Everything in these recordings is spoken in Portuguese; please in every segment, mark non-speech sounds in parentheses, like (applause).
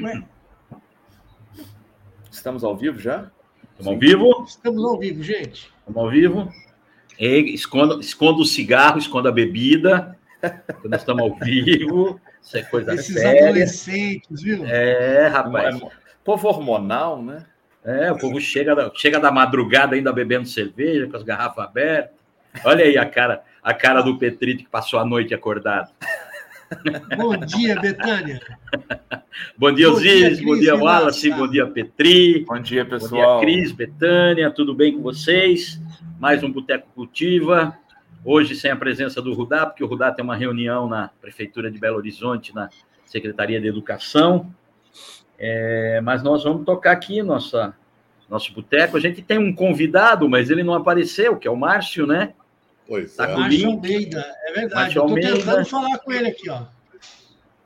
Ué, Estamos ao vivo já? Estamos ao vivo? estamos ao vivo, gente. Estamos ao vivo? Ei, esconda, esconda o cigarro, esconda a bebida. Nós estamos ao vivo. Isso é coisa Esses séria. adolescentes, viu? É, rapaz. É, Povo hormonal, né? É, o povo chega da, chega da madrugada ainda bebendo cerveja, com as garrafas abertas. Olha aí a cara, a cara do Petrito que passou a noite acordado. (laughs) Bom dia, Betânia. Bom dia, Bom Osiris. Bom dia. Wallace. Bom dia, Petri. Bom dia, Bom pessoal. dia, Cris, Betânia. Tudo bem com vocês? Mais um Boteco Cultiva. Hoje sem a presença do Rudá, porque o Rudá tem uma reunião na Prefeitura de Belo Horizonte, na Secretaria de Educação. É, mas nós vamos tocar aqui nossa, nosso boteco. A gente tem um convidado, mas ele não apareceu, que é o Márcio, né? Pois Tá é. com- link. Almeida, é verdade. Márcio Eu estou Almeida. tentando falar com ele aqui, ó.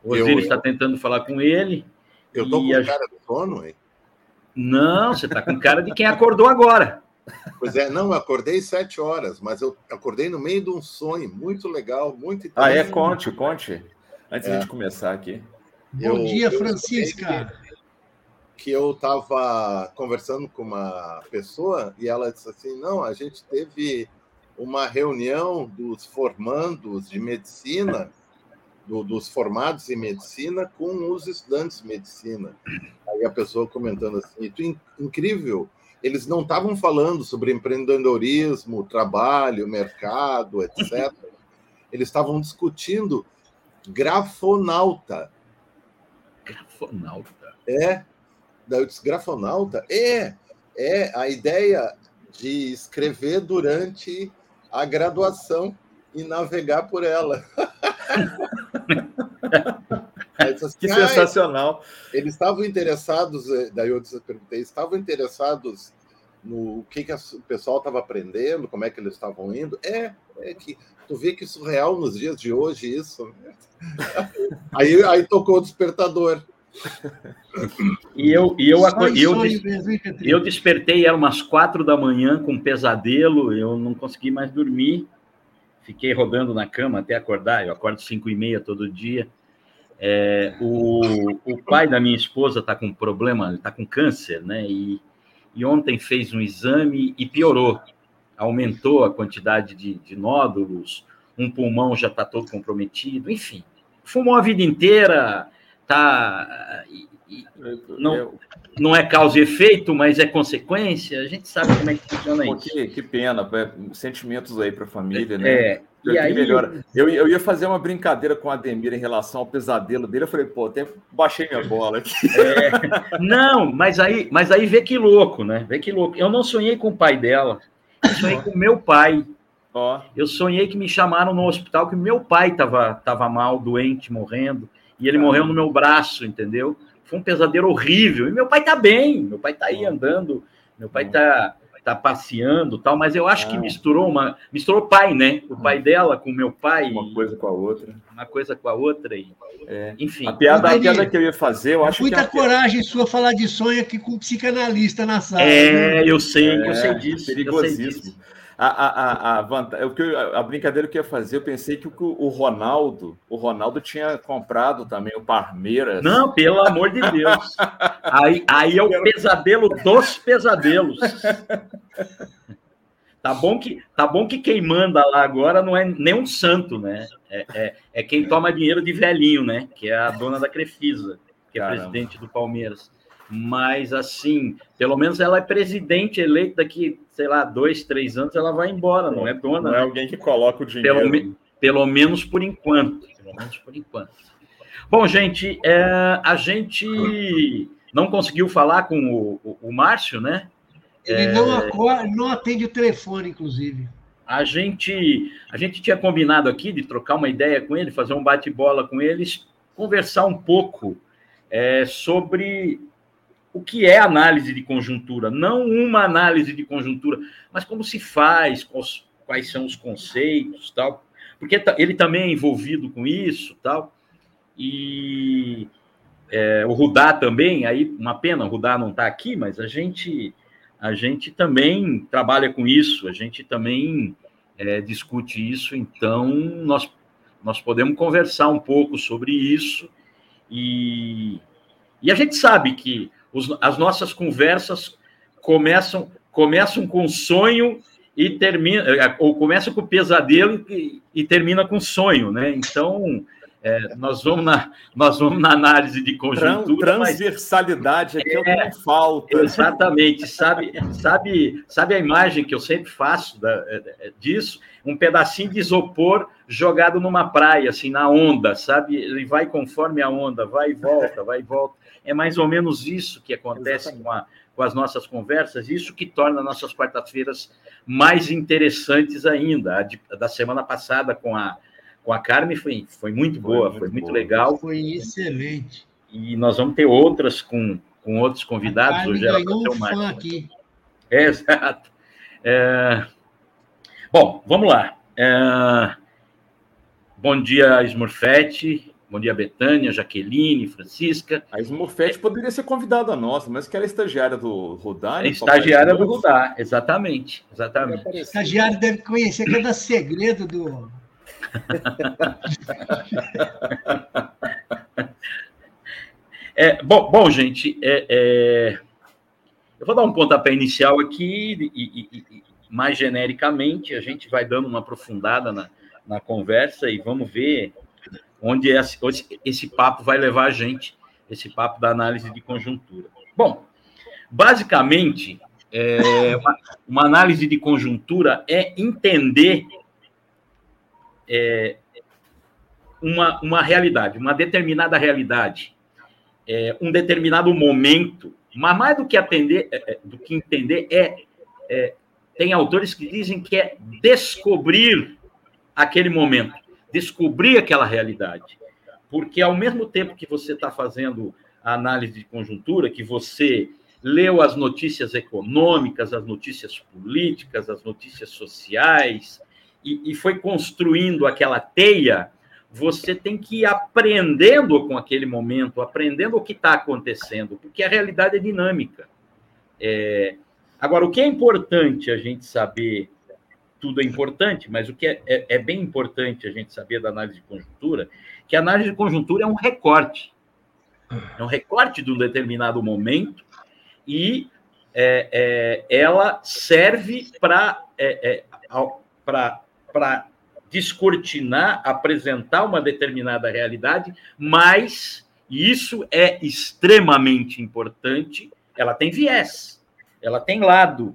O Osiris está tentando falar com ele. Eu tô com a- cara de sono, hein? Não, você está com cara de quem acordou agora. Pois é, não, eu acordei sete horas, mas eu acordei no meio de um sonho muito legal, muito Ah, é? Conte, conte. Antes É. de começar aqui. Bom Eu- dia, eu Francisca. Que eu estava conversando com uma pessoa e ela disse assim: não, a gente teve uma reunião dos formandos de medicina, do- dos formados em medicina, com os estudantes de medicina. Aí a pessoa comentando assim: "Tu in- incrível, eles não estavam falando sobre empreendedorismo, trabalho, mercado, etc. Eles estavam discutindo grafonauta. Grafonauta. É, daí eu disse, grafonauta? É, é a ideia de escrever durante a graduação e navegar por ela. (laughs) Assim, Que "Ah, sensacional. eles estavam interessados, eh, daí eu perguntei, estavam interessados no que, que o pessoal estava aprendendo, como é que eles estavam indo? É, é que tu vê que isso é real nos dias de hoje, isso. (laughs) aí, aí tocou o despertador. E eu, e eu, Só eu, eu despertei, era umas quatro da manhã com um pesadelo, eu não consegui mais dormir. Fiquei rodando na cama até acordar, eu acordo cinco e meia todo dia. É, o, o pai da minha esposa está com problema, está com câncer, né? E, e ontem fez um exame e piorou. Aumentou a quantidade de, de nódulos, um pulmão já está todo comprometido, enfim. Fumou a vida inteira, tá. Não. Não é causa e efeito, mas é consequência. A gente sabe como é que funciona pô, isso. que, que pena. é, Sentimentos aí para a família, né? É, Eu e aí, melhora. Eu, eu ia fazer uma brincadeira com o Ademir em relação ao pesadelo dele. Eu falei, pô, até baixei minha bola aqui. não, mas aí, mas aí vê que louco, né? Vê que louco. Eu não sonhei com o pai dela, eu sonhei com o meu pai. Ó, Eu sonhei que me chamaram no hospital que meu pai estava tava mal, doente, morrendo, e ele Caramba. morreu no meu braço, entendeu? Foi um pesadelo horrível. E meu pai tá bem, meu pai tá aí Ó. andando, meu pai tá, tá passeando, tal, mas eu acho que Ah. misturou uma, misturou pai, né? O pai dela com o meu pai, uma coisa com a outra. uma coisa com a outra e É. enfim. A piada, a piada que eu ia fazer, eu acho Muita que é uma coragem sua falar de sonho aqui com um psicanalista na sala. É, viu? eu sei, É, eu sei disso. Eu sei perigosíssimo. disso. A, a, a, a, a brincadeira que eu ia fazer, eu pensei que o, o Ronaldo, o Ronaldo tinha comprado também o Parmeiras. Não, pelo amor de Deus. Aí, aí é o pesadelo dos pesadelos. Tá bom que tá bom que quem manda lá agora não é nem um santo, né? É, é, é quem toma dinheiro de velhinho, né? Que é a dona da Crefisa, que é Caramba. presidente do Palmeiras. Mas assim, pelo menos ela é presidente eleita daqui, sei lá, dois, três anos, ela vai embora, não é dona, Não é né? alguém que coloca o dinheiro. Pelo, me- pelo menos por enquanto. Pelo menos por enquanto. Bom, gente, é, a gente não conseguiu falar com o, o- o Márcio, né? Ele não, acorda, não atende o telefone, inclusive. A gente, a gente tinha combinado aqui de trocar uma ideia com ele, fazer um bate-bola com eles, conversar um pouco é, sobre o que é análise de conjuntura. Não uma análise de conjuntura, mas como se faz, quais, quais são os conceitos, tal. Porque ele também é envolvido com isso, tal. E é, o Rudá também, aí uma pena, o Rudá não está aqui, mas a gente a gente também trabalha com isso, a gente também é, discute isso, então nós, nós podemos conversar um pouco sobre isso e, E a gente sabe que os, as nossas conversas começam, começam com sonho e termina, ou começa com pesadelo e, e termina com sonho, né? Então, é, nós, vamos na, nós vamos na análise de conjuntura. Transversalidade aqui é, é o que não falta. Exatamente. Sabe, sabe, sabe a imagem que eu sempre faço da, é, é, disso? Um pedacinho de isopor jogado numa praia, assim, na onda, sabe? Ele vai conforme a onda, vai e volta, vai e volta. É mais ou menos isso que acontece com, a, com as nossas conversas, isso que torna nossas quartas-feiras mais interessantes ainda. A, de, a da semana passada com a com a Carmen foi, foi muito foi boa, muito foi muito boa. legal. Foi excelente. E nós vamos ter outras com, com outros convidados. A Hoje ela ganhou um fã aqui. É, (laughs) exato. É... Bom, vamos lá. É... Bom dia, Smurfete. Bom dia, Betânia, Jaqueline, Francisca. A Smurfete poderia ser convidada nossa, mas que ela é estagiária do Rudar. É estagiária do Rudar, exatamente. exatamente. Estagiário deve conhecer cada segredo do, (laughs) é, bom, bom, gente, é, é, eu vou dar um pontapé inicial aqui e, e, e, mais genericamente, a gente vai dando uma aprofundada na, na conversa e vamos ver onde esse, esse papo vai levar a gente, esse papo da análise de conjuntura. Bom, basicamente, é, uma, uma análise de conjuntura é entender é, uma, uma realidade, uma determinada realidade, é, um determinado momento, mas mais do que atender, é, é, do que entender, é, é, tem autores que dizem que é descobrir aquele momento, descobrir aquela realidade. Porque ao mesmo tempo que você está fazendo a análise de conjuntura, que você leu as notícias econômicas, as notícias políticas, as notícias sociais, e, e foi construindo aquela teia, você tem que ir aprendendo com aquele momento, aprendendo o que está acontecendo, porque a realidade é dinâmica. É... Agora, o que é importante a gente saber, tudo é importante, mas o que é, é, é, bem importante a gente saber da análise de conjuntura, que a análise de conjuntura é um recorte. É um recorte de um determinado momento e é, é, ela serve para é, para descortinar, apresentar uma determinada realidade, mas isso é extremamente importante. Ela tem viés, ela tem lado.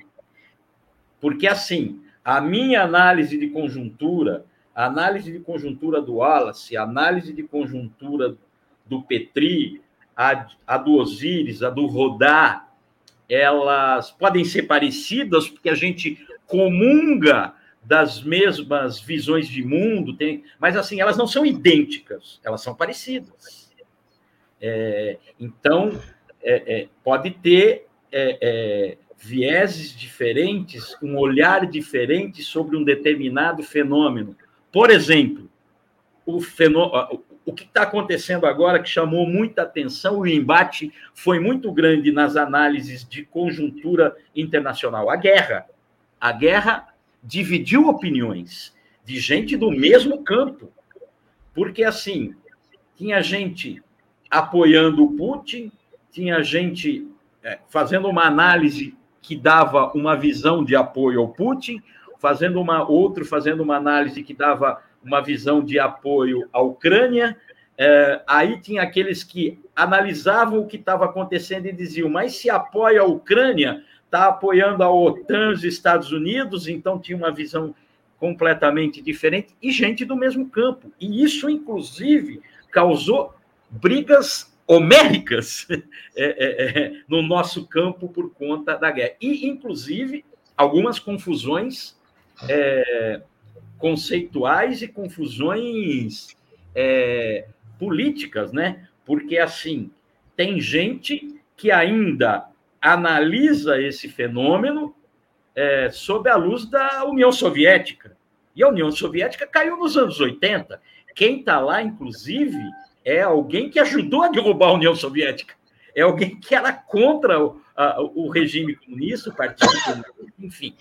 Porque, assim, a minha análise de conjuntura, a análise de conjuntura do Wallace, a análise de conjuntura do Petri, a, a do Osíris, a do Rodar, elas podem ser parecidas porque a gente comunga das mesmas visões de mundo, tem, mas assim, elas não são idênticas, elas são parecidas. É, então, é, é, pode ter é, é, vieses diferentes, um olhar diferente sobre um determinado fenômeno. Por exemplo, o, o que está acontecendo agora, que chamou muita atenção, o embate foi muito grande nas análises de conjuntura internacional. A guerra. A guerra dividiu opiniões de gente do mesmo campo. Porque, assim, tinha gente apoiando o Putin, tinha gente é, fazendo uma análise que dava uma visão de apoio ao Putin, fazendo uma outro fazendo uma análise que dava uma visão de apoio à Ucrânia. É, aí tinha aqueles que analisavam o que estava acontecendo e diziam: mas se apoia a Ucrânia, está apoiando a OTAN, os Estados Unidos, então tinha uma visão completamente diferente, e gente do mesmo campo. E isso, inclusive, causou brigas homéricas (laughs) é, é, é, no nosso campo por conta da guerra. E, inclusive, algumas confusões é, conceituais e confusões políticas, né? Porque, assim, tem gente que ainda analisa esse fenômeno é, sob a luz da União Soviética. E a União Soviética caiu nos anos 80. Quem está lá, inclusive, é alguém que ajudou a derrubar a União Soviética. É alguém que era contra o, a, o regime comunista, o Partido Comunista, enfim.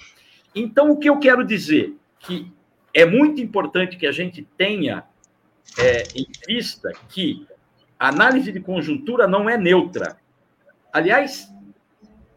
Então, o que eu quero dizer? Que é muito importante que a gente tenha é, em vista que a análise de conjuntura não é neutra. Aliás,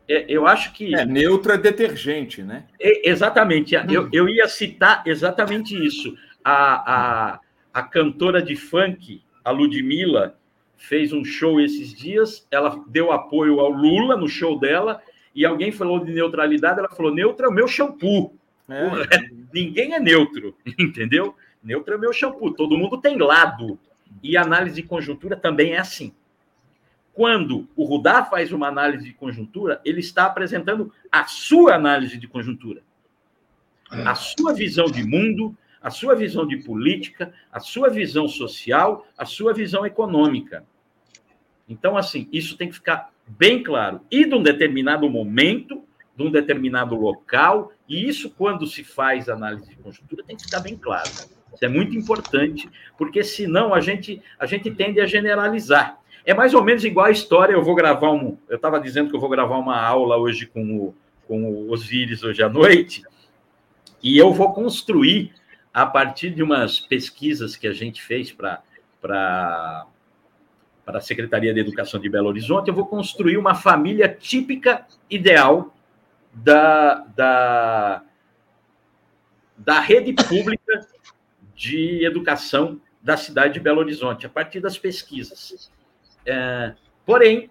é, eu acho que. É, neutra é detergente, né? É, exatamente. Eu, eu ia citar exatamente isso. A, a, a cantora de funk, a Ludmilla, fez um show esses dias. Ela deu apoio ao Lula no show dela. E alguém falou de neutralidade. Ela falou: neutra é o meu shampoo. É. Ninguém é neutro, (laughs) entendeu? Neutro é o meu shampoo. Todo mundo tem lado. E análise de conjuntura também é assim. Quando o Rudá faz uma análise de conjuntura, ele está apresentando a sua análise de conjuntura, a sua visão de mundo, a sua visão de política, a sua visão social, a sua visão econômica. Então, assim, isso tem que ficar bem claro. E de um determinado momento, de um determinado local, e isso, quando se faz análise de conjuntura, tem que ficar bem claro. Isso é muito importante, porque senão a gente, a gente tende a generalizar. É mais ou menos igual a história. Eu vou gravar um. Eu estava dizendo que eu vou gravar uma aula hoje com o, com o Osiris hoje à noite, e eu vou construir, a partir de umas pesquisas que a gente fez para para a Secretaria de Educação de Belo Horizonte, eu vou construir uma família típica ideal da, da, da rede pública de educação da cidade de Belo Horizonte, a partir das pesquisas. É, porém,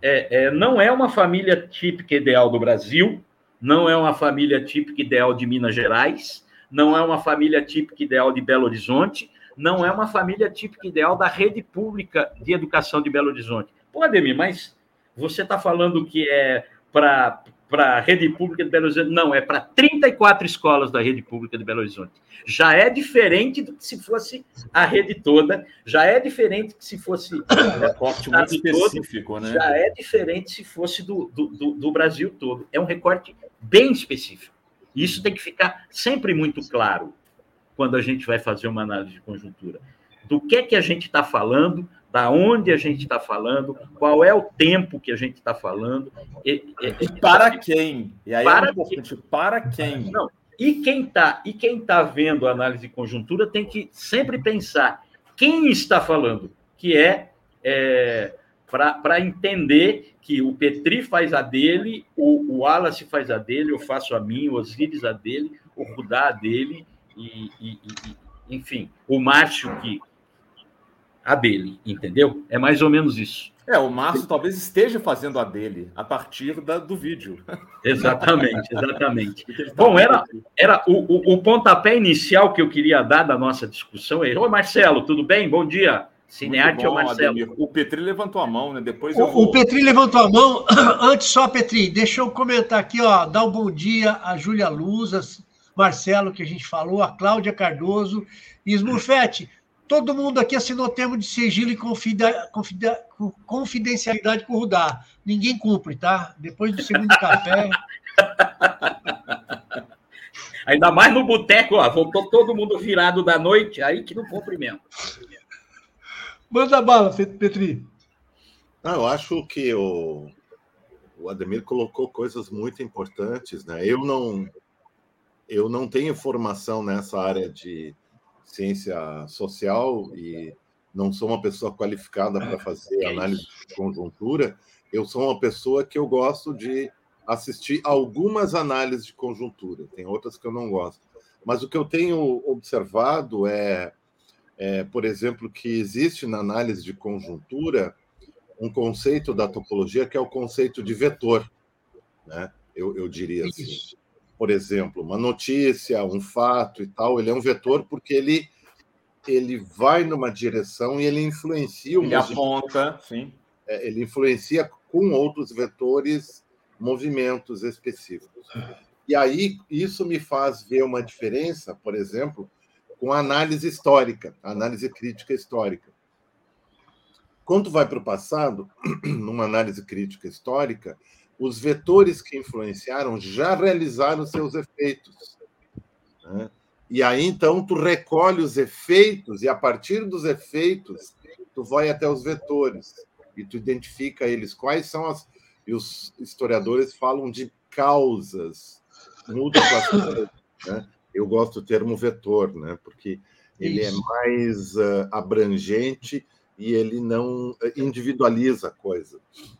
é, é, não é uma família típica ideal do Brasil, não é uma família típica ideal de Minas Gerais, não é uma família típica ideal de Belo Horizonte, não é uma família típica ideal da rede pública de educação de Belo Horizonte. Pô, Ademir, mas você está falando que é para a rede pública de Belo Horizonte. Não, é para 34 escolas da rede pública de Belo Horizonte. Já é diferente do que se fosse a rede toda, já é diferente que se fosse. (coughs) É corte muito específico, todo, né? Já é diferente se fosse do, do, do, do Brasil todo. É um recorte bem específico. Isso tem que ficar sempre muito claro quando a gente vai fazer uma análise de conjuntura. Do que é que a gente está falando, da onde a gente está falando, qual é o tempo que a gente está falando. E, e, e, para quem? E aí é para é importante, quem? para quem? Não, e quem está e quem tá vendo a análise de conjuntura tem que sempre pensar quem está falando, que é, é para entender que o Petri faz a dele, o, o Wallace faz a dele, eu faço a minha, o Osiris a dele, o Rudá a dele, e, e, e enfim, o Márcio que, a dele, entendeu? É mais ou menos isso. É, o Márcio talvez esteja fazendo a dele a partir da, do vídeo. (laughs) Exatamente, exatamente. Tá Bom, era, era o, o, o, pontapé inicial que eu queria dar da nossa discussão. Oi, Marcelo, tudo bem? Bom dia. Cinearte ou Marcelo? Ademir. O Petri levantou a mão, né? Depois o, vou... o Petri levantou a mão. (coughs) Antes só, Petri, deixa eu comentar aqui, ó. Dá um bom dia a Júlia Luz, a Marcelo, que a gente falou, a Cláudia Cardoso e Smurfete. Todo mundo aqui assinou termo de sigilo e confidencialidade com o Rudá. Ninguém cumpre, tá? Depois do segundo café. (laughs) Ainda mais no boteco, ó, voltou todo mundo virado da noite, aí que não cumpre mesmo. Manda bala, Petri. Não, eu acho que o, o Ademir colocou coisas muito importantes, né? Eu não, eu não tenho formação nessa área de ciência social e não sou uma pessoa qualificada para fazer análise de conjuntura, eu sou uma pessoa que eu gosto de assistir algumas análises de conjuntura, tem outras que eu não gosto. Mas o que eu tenho observado é, é por exemplo, que existe na análise de conjuntura um conceito da topologia que é o conceito de vetor, né? eu, eu diria assim por exemplo, uma notícia, um fato e tal, ele é um vetor porque ele ele vai numa direção e ele influencia o ele aponta, sim. É, ele influencia com outros vetores movimentos específicos. E aí isso me faz ver uma diferença, por exemplo, com análise histórica, análise crítica histórica. Quando vai para o passado, (clears throat) numa análise crítica histórica, os vetores que influenciaram já realizaram seus efeitos. Né? E aí, então, tu recolhe os efeitos, e a partir dos efeitos, tu vai até os vetores, e tu identifica eles. Quais são as. E os historiadores falam de causas múltiplas. (coughs) Né? Eu gosto do termo vetor, né? porque ele é Isso. é mais uh, abrangente e ele não individualiza a coisa.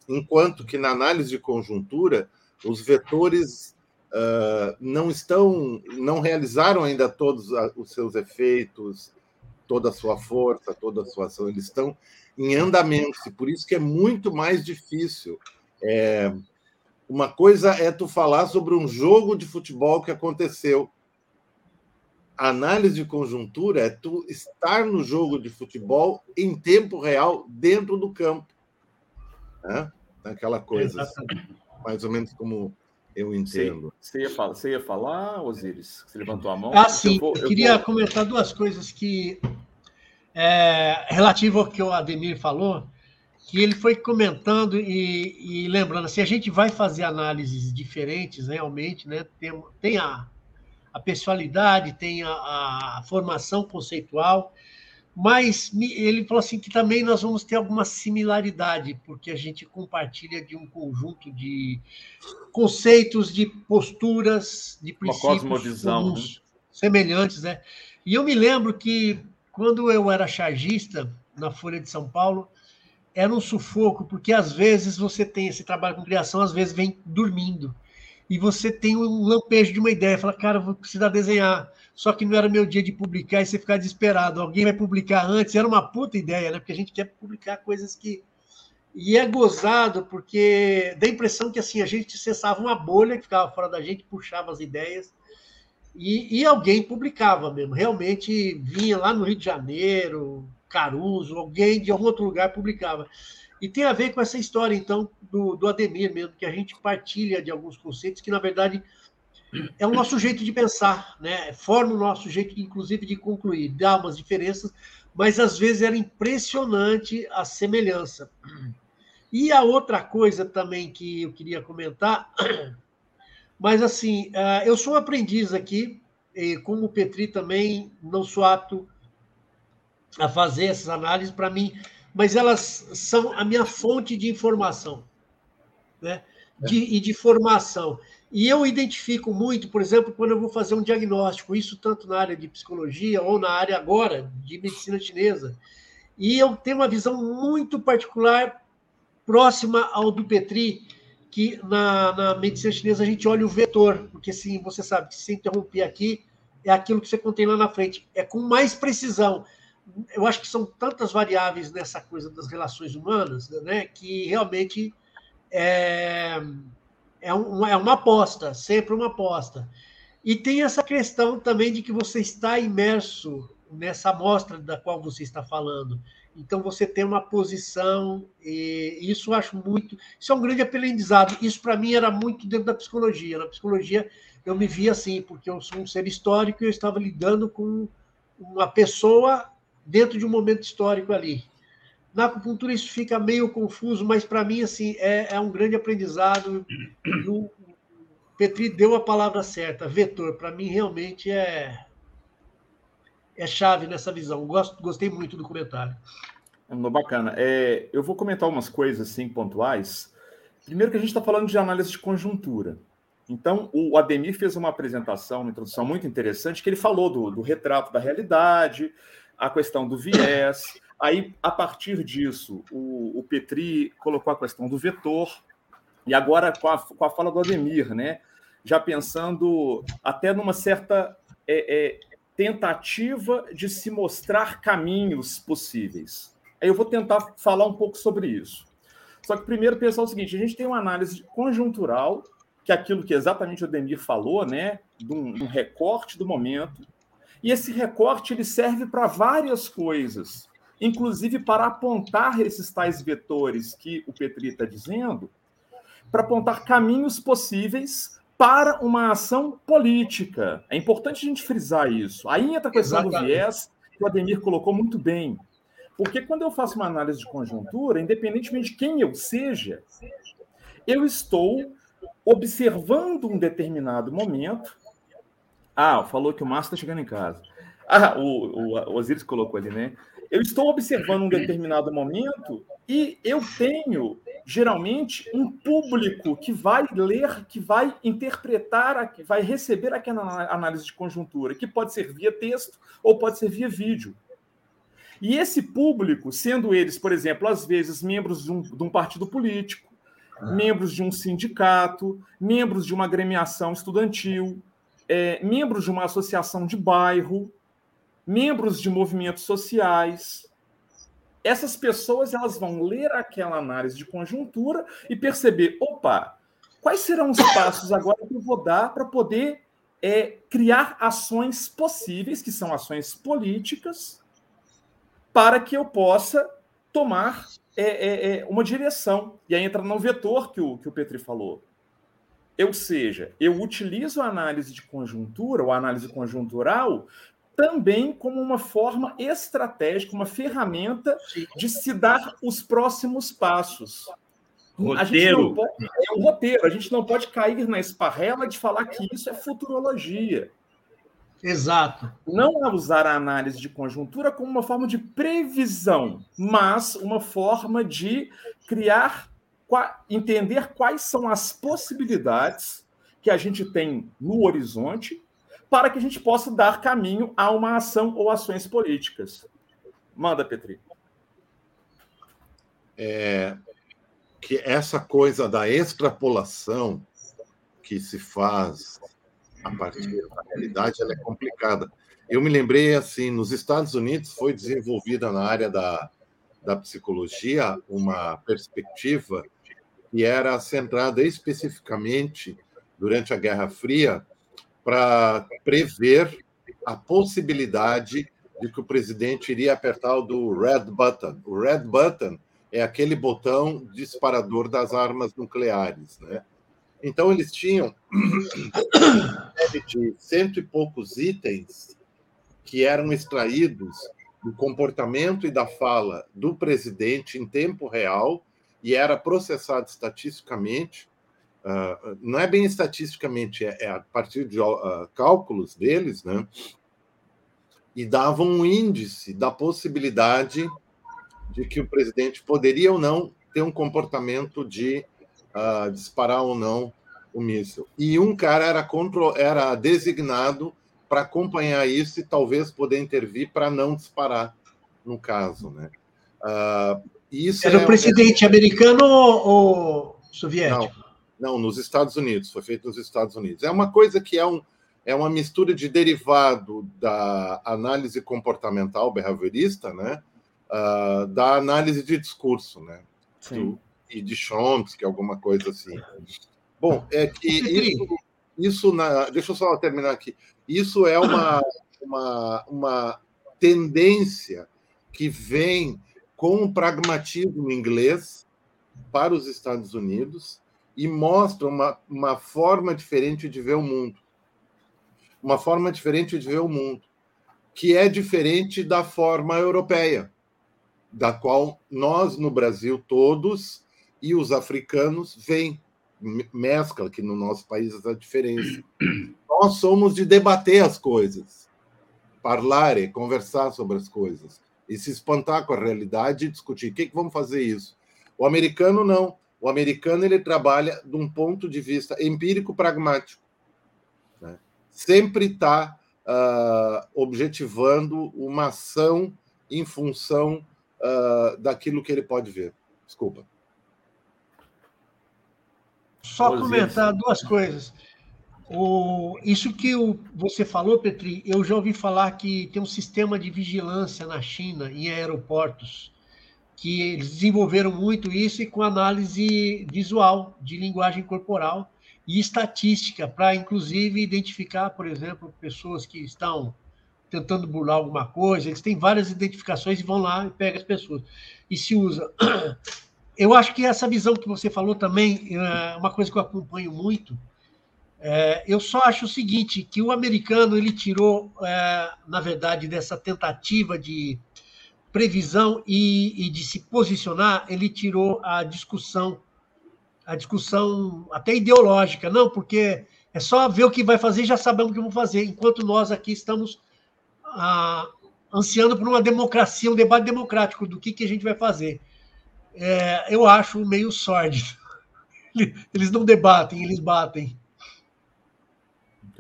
Enquanto que na análise de conjuntura, os vetores uh, não estão, não realizaram ainda todos os seus efeitos, toda a sua força, toda a sua ação, eles estão em andamento, e por isso que é muito mais difícil. É, uma coisa é tu falar sobre um jogo de futebol que aconteceu. A análise de conjuntura é tu estar no jogo de futebol em tempo real dentro do campo. Né? Aquela coisa, assim, mais ou menos como eu entendo. Você, ia, falar, você ia falar, Osiris? Você levantou a mão? Ah, sim. Eu, vou, eu queria vou... comentar duas coisas que é, relativo ao que o Ademir falou, que ele foi comentando e, e, lembrando assim, a gente vai fazer análises diferentes realmente, né? Tem, tem a, a pessoalidade, tem a, a, formação conceitual, mas ele falou assim que também nós vamos ter alguma similaridade, porque a gente compartilha de um conjunto de conceitos, de posturas, de princípios né? semelhantes, né? E eu me lembro que quando eu era chargista na Folha de São Paulo, era um sufoco, porque às vezes você tem esse trabalho com criação, às vezes vem dormindo. E você tem um lampejo de uma ideia, fala, cara, vou precisar desenhar. Só que não era meu dia de publicar e você ficar desesperado. Alguém vai publicar antes. Era uma puta ideia, né? Porque a gente quer publicar coisas que. E é gozado, porque dá a impressão que assim, a gente cessava uma bolha que ficava fora da gente, puxava as ideias e, e, alguém publicava mesmo. Realmente vinha lá no Rio de Janeiro, Caruso, alguém de algum outro lugar publicava. E tem a ver com essa história, então, do, do Ademir mesmo, que a gente partilha de alguns conceitos que, na verdade, é o nosso jeito de pensar, né? forma o nosso jeito, inclusive, de concluir. Dá umas diferenças, mas às vezes era impressionante a semelhança. E a outra coisa também que eu queria comentar (clears throat) mas, assim, ah, eu sou aprendiz aqui, e como o Petri também, não sou apto a fazer essas análises para mim, mas elas são a minha fonte de informação né? de, e de formação. E eu identifico muito, por exemplo, quando eu vou fazer um diagnóstico, isso tanto na área de psicologia ou na área agora de medicina chinesa. E eu tenho uma visão muito particular, próxima ao do Petri, que na, na, medicina chinesa a gente olha o vetor, porque assim, você sabe que se interromper aqui, é aquilo que você contém lá na frente. É com mais precisão. Eu acho que são tantas variáveis nessa coisa das relações humanas, né, que realmente é, é, um, é uma aposta, sempre uma aposta. E tem essa questão também de que você está imerso nessa amostra da qual você está falando. Então você tem uma posição, e isso eu acho muito. Isso é um grande aprendizado. Isso para mim era muito dentro da psicologia. Na psicologia eu me via assim, porque eu sou um ser histórico e eu estava lidando com uma pessoa dentro de um momento histórico ali. Na acupuntura isso fica meio confuso, mas para mim assim é, é, um grande aprendizado. o Petri deu a palavra certa, vetor. Para mim realmente é é chave nessa visão. Gosto, gostei muito do comentário. Bacana. É, eu vou comentar umas coisas assim pontuais. Primeiro que a gente está falando de análise de conjuntura. Então, o Ademir fez uma apresentação, uma introdução muito interessante, que ele falou do, do retrato da realidade, a questão do viés. Aí, a partir disso, o, o, Petri colocou a questão do vetor. E agora, com a, com a fala do Ademir, né? já pensando até numa certa é, é, tentativa de se mostrar caminhos possíveis. Aí eu vou tentar falar um pouco sobre isso. Só que primeiro pensar o seguinte: a gente tem uma análise conjuntural, que é aquilo que exatamente o Demir falou, né? De um, um recorte do momento. E esse recorte ele serve para várias coisas, inclusive para apontar esses tais vetores que o Petri está dizendo, para apontar caminhos possíveis para uma ação política. É importante a gente frisar isso. Aí entra a questão Exatamente. do viés, que o Ademir colocou muito bem. Porque quando eu faço uma análise de conjuntura, independentemente de quem eu seja, eu estou observando um determinado momento. Ah, falou que o Márcio está chegando em casa. Ah, o, o, o Osiris colocou ali, né? Eu estou observando um determinado momento e eu tenho geralmente um público que vai ler, que vai interpretar, que vai receber aquela análise de conjuntura, que pode ser via texto ou pode ser via vídeo. E esse público, sendo eles, por exemplo, às vezes membros de um, de um partido político, ah. membros de um sindicato, membros de uma agremiação estudantil, é, membros de uma associação de bairro, membros de movimentos sociais. Essas pessoas elas vão ler aquela análise de conjuntura e perceber, opa, quais serão os passos agora que eu vou dar para poder é, criar ações possíveis, que são ações políticas, para que eu possa tomar é, é, é, uma direção. E aí entra no vetor que o, que o Petri falou. Ou seja, eu utilizo a análise de conjuntura, ou a análise conjuntural, também como uma forma estratégica, uma ferramenta de se dar os próximos passos. Roteiro. Pode, é um roteiro. A gente não pode cair na esparrela de falar que isso é futurologia. Exato. Não é usar a análise de conjuntura como uma forma de previsão, mas uma forma de criar, entender quais são as possibilidades que a gente tem no horizonte para que a gente possa dar caminho a uma ação ou ações políticas. Manda, Petri. É, que essa coisa da extrapolação que se faz a partir da realidade ela é complicada. Eu me lembrei assim, nos Estados Unidos foi desenvolvida na área da, da psicologia uma perspectiva que era centrada especificamente durante a Guerra Fria para prever a possibilidade de que o presidente iria apertar o do red button. O red button é aquele botão disparador das armas nucleares, né? Então eles tinham (coughs) cento e poucos itens que eram extraídos do comportamento e da fala do presidente em tempo real e era processado estatisticamente. Uh, não é bem estatisticamente, é, é a partir de uh, cálculos deles, né? E davam um índice da possibilidade de que o presidente poderia ou não ter um comportamento de uh, disparar ou não o míssil. E um cara era, contro... era designado para acompanhar isso e talvez poder intervir para não disparar, no caso. Né? Uh, isso era é... o presidente americano ou soviético? Não, não, nos Estados Unidos, foi feito nos Estados Unidos. É uma coisa que é, um, é uma mistura de derivado da análise comportamental behaviorista, né? uh, da análise de discurso, né? Sim. Do, e de Chomsky, alguma coisa assim. Bom, é que isso, isso na, deixa eu só terminar aqui. Isso é uma, uma, uma tendência que vem com o pragmatismo inglês para os Estados Unidos e mostra uma, uma forma diferente de ver o mundo. Uma forma diferente de ver o mundo, que é diferente da forma europeia da qual nós no Brasil todos e os africanos vêm mescla que no nosso país essa diferença. (clears throat) Nós somos de debater as coisas, falar e conversar sobre as coisas e se espantar com a realidade e discutir. O que, que vamos fazer isso? O americano não. O americano ele trabalha de um ponto de vista empírico pragmático. Né? Sempre está uh, ah, objetivando uma ação em função uh, daquilo que ele pode ver. Desculpa. Só comentar duas coisas. O, isso que o, você falou, Petri, eu já ouvi falar que tem um sistema de vigilância na China, em aeroportos, que eles desenvolveram muito isso e com análise visual, de linguagem corporal e estatística, para inclusive identificar, por exemplo, pessoas que estão tentando burlar alguma coisa, eles têm várias identificações e vão lá e pegam as pessoas. E se usa. Eu acho que essa visão que você falou também é uma coisa que eu acompanho muito. É, eu só acho o seguinte, que o americano ele tirou, é, na verdade, dessa tentativa de previsão e, e de se posicionar, ele tirou a discussão, a discussão até ideológica, não, porque é só ver o que vai fazer já sabemos o que vamos fazer, enquanto nós aqui estamos a, ansiando por uma democracia, um debate democrático do que, que a gente vai fazer. É, eu acho meio sórdido. (laughs) Eles não debatem, eles batem.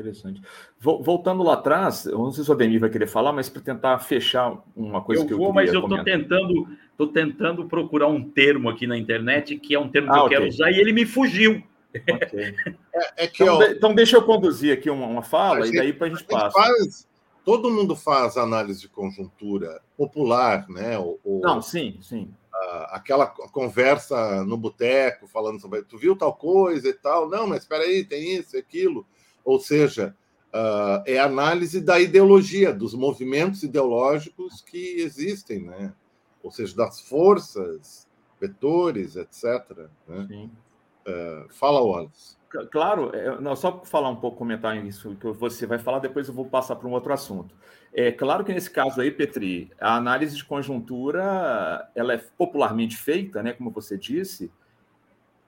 Interessante. Voltando lá atrás, eu não sei se o Ademir vai querer falar, mas para tentar fechar uma coisa eu que eu vou, mas eu estou tentando, tô tentando procurar um termo aqui na internet que é um termo ah, que eu okay. quero usar e ele me fugiu. Okay. (laughs) É, é que, então, ó, então, deixa eu conduzir aqui uma, uma fala gente, e daí para a gente passa. Faz, todo mundo faz análise de conjuntura popular, né? O, o, não, sim, sim. Aquela conversa no boteco falando sobre tu viu tal coisa e tal. Não, mas espera aí, tem isso, aquilo. Ou seja, uh, é análise da ideologia, dos movimentos ideológicos que existem, né? Ou seja, das forças, vetores, etc. Né? Uh, fala, Wallace. Claro, é, não, só falar um pouco, comentar isso que você vai falar, depois eu vou passar para um outro assunto. É claro que nesse caso aí, Petri, a análise de conjuntura ela é popularmente feita, né, como você disse,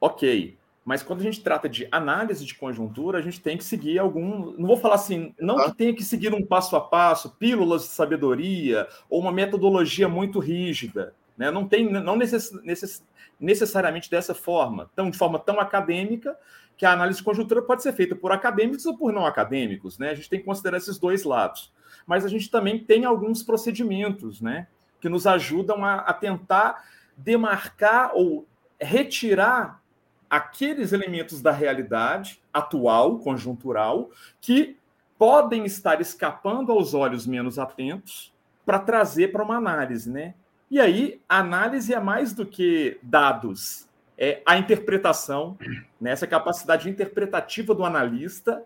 ok. Mas quando a gente trata de análise de conjuntura, a gente tem que seguir algum. Não vou falar assim, não que tenha que seguir um passo a passo, pílulas de sabedoria, ou uma metodologia muito rígida. Né? Não tem, não necess, necess, necessariamente dessa forma, tão, de forma tão acadêmica, que a análise de conjuntura pode ser feita por acadêmicos ou por não acadêmicos, né? A gente tem que considerar esses dois lados. Mas a gente também tem alguns procedimentos, né? Que nos ajudam a, a tentar demarcar ou retirar aqueles elementos da realidade atual, conjuntural, que podem estar escapando aos olhos menos atentos para trazer para uma análise, né? E aí, a análise é mais do que dados, é a interpretação, né? essa capacidade interpretativa do analista,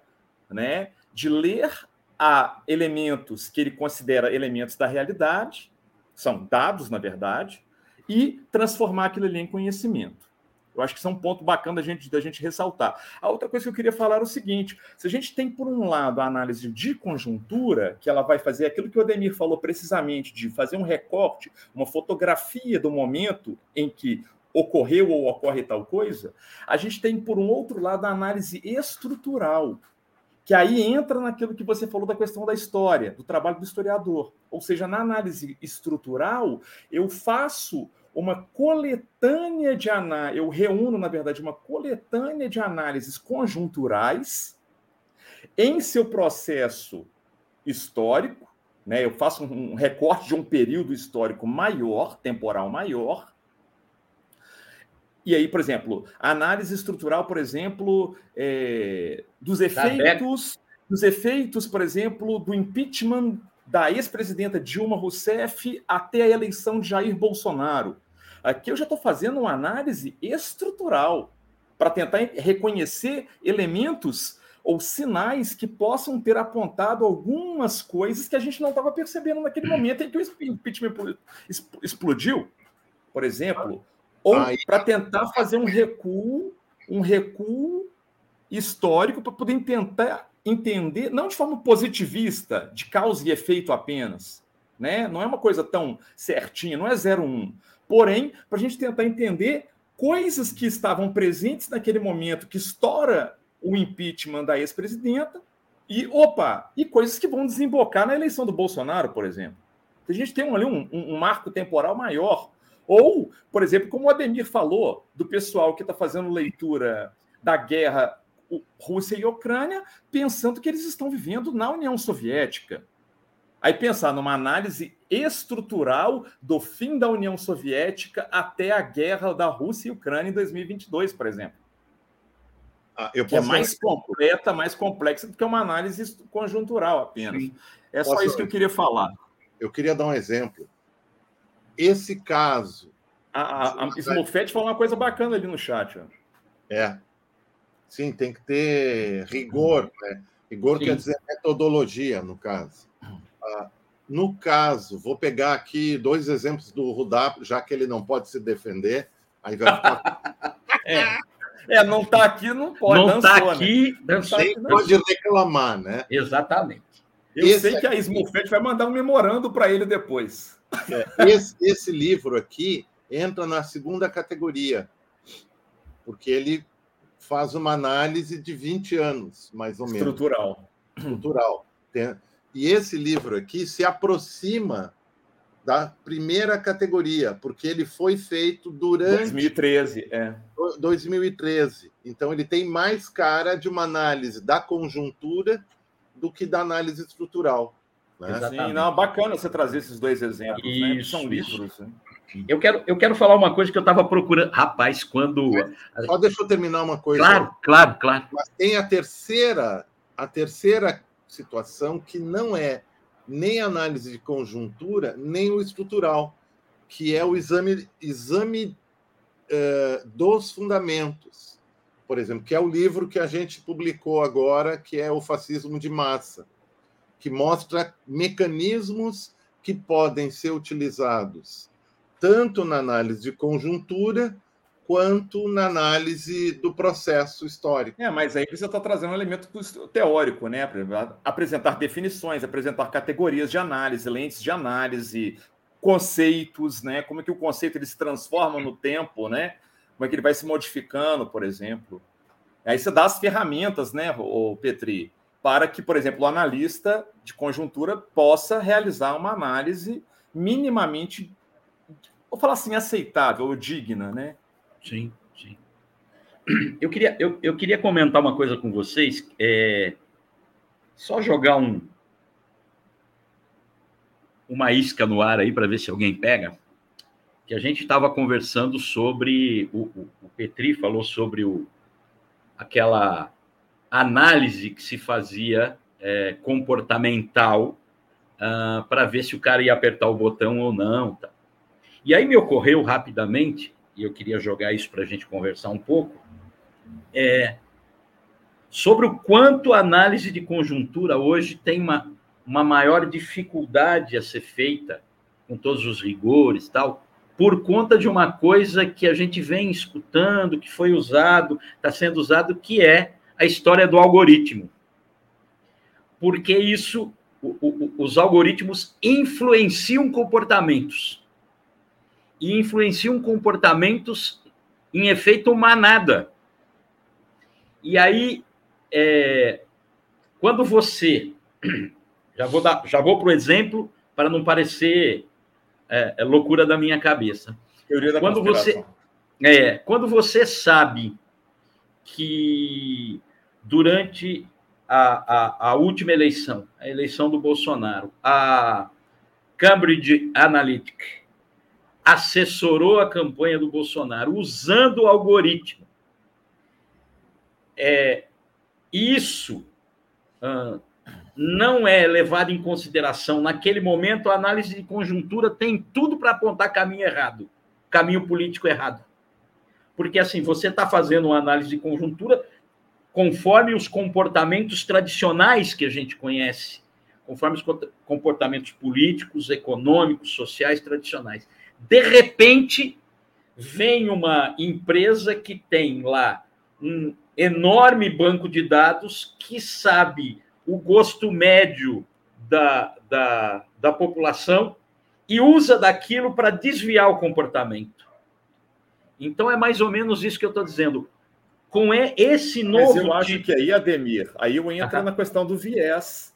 né? de ler a elementos que ele considera elementos da realidade, são dados, na verdade, e transformar aquilo ali em conhecimento. Eu acho que isso é um ponto bacana da gente, da gente ressaltar. A outra coisa que eu queria falar é o seguinte: se a gente tem, por um lado, a análise de conjuntura, que ela vai fazer aquilo que o Ademir falou precisamente, de fazer um recorte, uma fotografia do momento em que ocorreu ou ocorre tal coisa, a gente tem, por um outro lado, a análise estrutural, que aí entra naquilo que você falou da questão da história, do trabalho do historiador. Ou seja, na análise estrutural, eu faço uma coletânea de análises, eu reúno, na verdade, uma coletânea de análises conjunturais em seu processo histórico, né? eu faço um recorte de um período histórico maior, temporal maior. E aí, por exemplo, a análise estrutural, por exemplo, é, dos efeitos, dos efeitos, por exemplo, do impeachment da ex-presidenta Dilma Rousseff até a eleição de Jair Bolsonaro. Aqui eu já estou fazendo uma análise estrutural para tentar reconhecer elementos ou sinais que possam ter apontado algumas coisas que a gente não estava percebendo naquele momento em que o impeachment explodiu, por exemplo, ou para tentar fazer um recuo, um recuo histórico para poder tentar entender, não de forma positivista, de causa e efeito apenas, né? Não é uma coisa tão certinha, não é 01, Porém, para a gente tentar entender coisas que estavam presentes naquele momento que estoura o impeachment da ex-presidenta e, opa, e coisas que vão desembocar na eleição do Bolsonaro, por exemplo. A gente tem ali um, um, um marco temporal maior. Ou, por exemplo, como o Ademir falou, do pessoal que está fazendo leitura da guerra Rússia e Ucrânia, pensando que eles estão vivendo na União Soviética. Aí pensar numa análise estrutural do fim da União Soviética até a guerra da Rússia e Ucrânia em 2022, por exemplo. Ah, eu que é mais completa, mais complexa do que uma análise conjuntural apenas. Sim. É só posso... isso que eu queria falar. Eu queria dar um exemplo. Esse caso. A, a, a Smurfette falou uma coisa bacana ali no chat. Ó. É. Sim, tem que ter rigor. Né? Rigor Sim. quer dizer metodologia, no caso. No caso, vou pegar aqui dois exemplos do Rudap, já que ele não pode se defender, aí vai ficar. (laughs) é. é, não está aqui, não pode. Não está né? aqui, não tá aqui, pode reclamar, né? Exatamente. Eu esse sei que a Smurfette vai mandar um memorando para ele depois. É, esse, esse livro aqui entra na segunda categoria, porque ele faz uma análise de 20 anos, mais ou menos. Estrutural. Estrutural. Tem, e esse livro aqui se aproxima da primeira categoria, porque ele foi feito durante 2013, é. 2013. Então ele tem mais cara de uma análise da conjuntura do que da análise estrutural. Né? Sim, não, bacana você trazer esses dois exemplos, isso, né? São livros. Né? Eu quero, eu quero falar uma coisa que eu estava procurando. Rapaz, quando. Só deixa eu terminar uma coisa. Claro, claro, claro. Mas tem a terceira, a terceira situação que não é nem análise de conjuntura, nem o estrutural, que é o exame, exame uh, dos fundamentos. Por exemplo, que é o livro que a gente publicou agora, que é o Fascismo de Massa, que mostra mecanismos que podem ser utilizados tanto na análise de conjuntura quanto na análise do processo histórico. É, mas aí você está trazendo um elemento teórico, né? Apresentar definições, apresentar categorias de análise, lentes de análise, conceitos, né? Como é que o conceito ele se transforma no tempo, né? Como é que ele vai se modificando, por exemplo. Aí você dá as ferramentas, né, o Petri, para que, por exemplo, o analista de conjuntura possa realizar uma análise minimamente vou falar assim, aceitável ou digna, né? Sim, sim. Eu queria, eu, eu queria comentar uma coisa com vocês. É, só jogar um, uma isca no ar aí para ver se alguém pega. Que a gente estava conversando sobre. O, o, o, Petri falou sobre o, aquela análise que se fazia é, comportamental uh, ah, para ver se o cara ia apertar o botão ou não. Tá. E aí me ocorreu rapidamente, e eu queria jogar isso para a gente conversar um pouco, é, sobre o quanto a análise de conjuntura hoje tem uma, uma maior dificuldade a ser feita, com todos os rigores tal, por conta de uma coisa que a gente vem escutando, que foi usado, está sendo usado, que é a história do algoritmo. Porque isso, o, o, os algoritmos influenciam comportamentos e influenciam comportamentos em efeito manada. E aí, é, quando você. (clears throat) Já vou, dar, já vou para o exemplo, para não parecer é, é loucura da minha cabeça. Da quando você é, Quando você sabe que durante a, a, a última eleição, a eleição do Bolsonaro, a Cambridge Analytica assessorou a campanha do Bolsonaro usando o algoritmo. É, isso ah, não é levado em consideração. Naquele momento, a análise de conjuntura tem tudo para apontar caminho errado, caminho político errado. Porque, assim, você está fazendo uma análise de conjuntura conforme os comportamentos tradicionais que a gente conhece, conforme os comportamentos políticos, econômicos, sociais tradicionais. De repente, vem uma empresa que tem lá um enorme banco de dados que sabe o gosto médio da, da, da população e usa daquilo para desviar o comportamento. Então é mais ou menos isso que eu estou dizendo. Com esse novo. Mas eu acho tipo... que aí, Ademir, aí eu entro na questão do viés.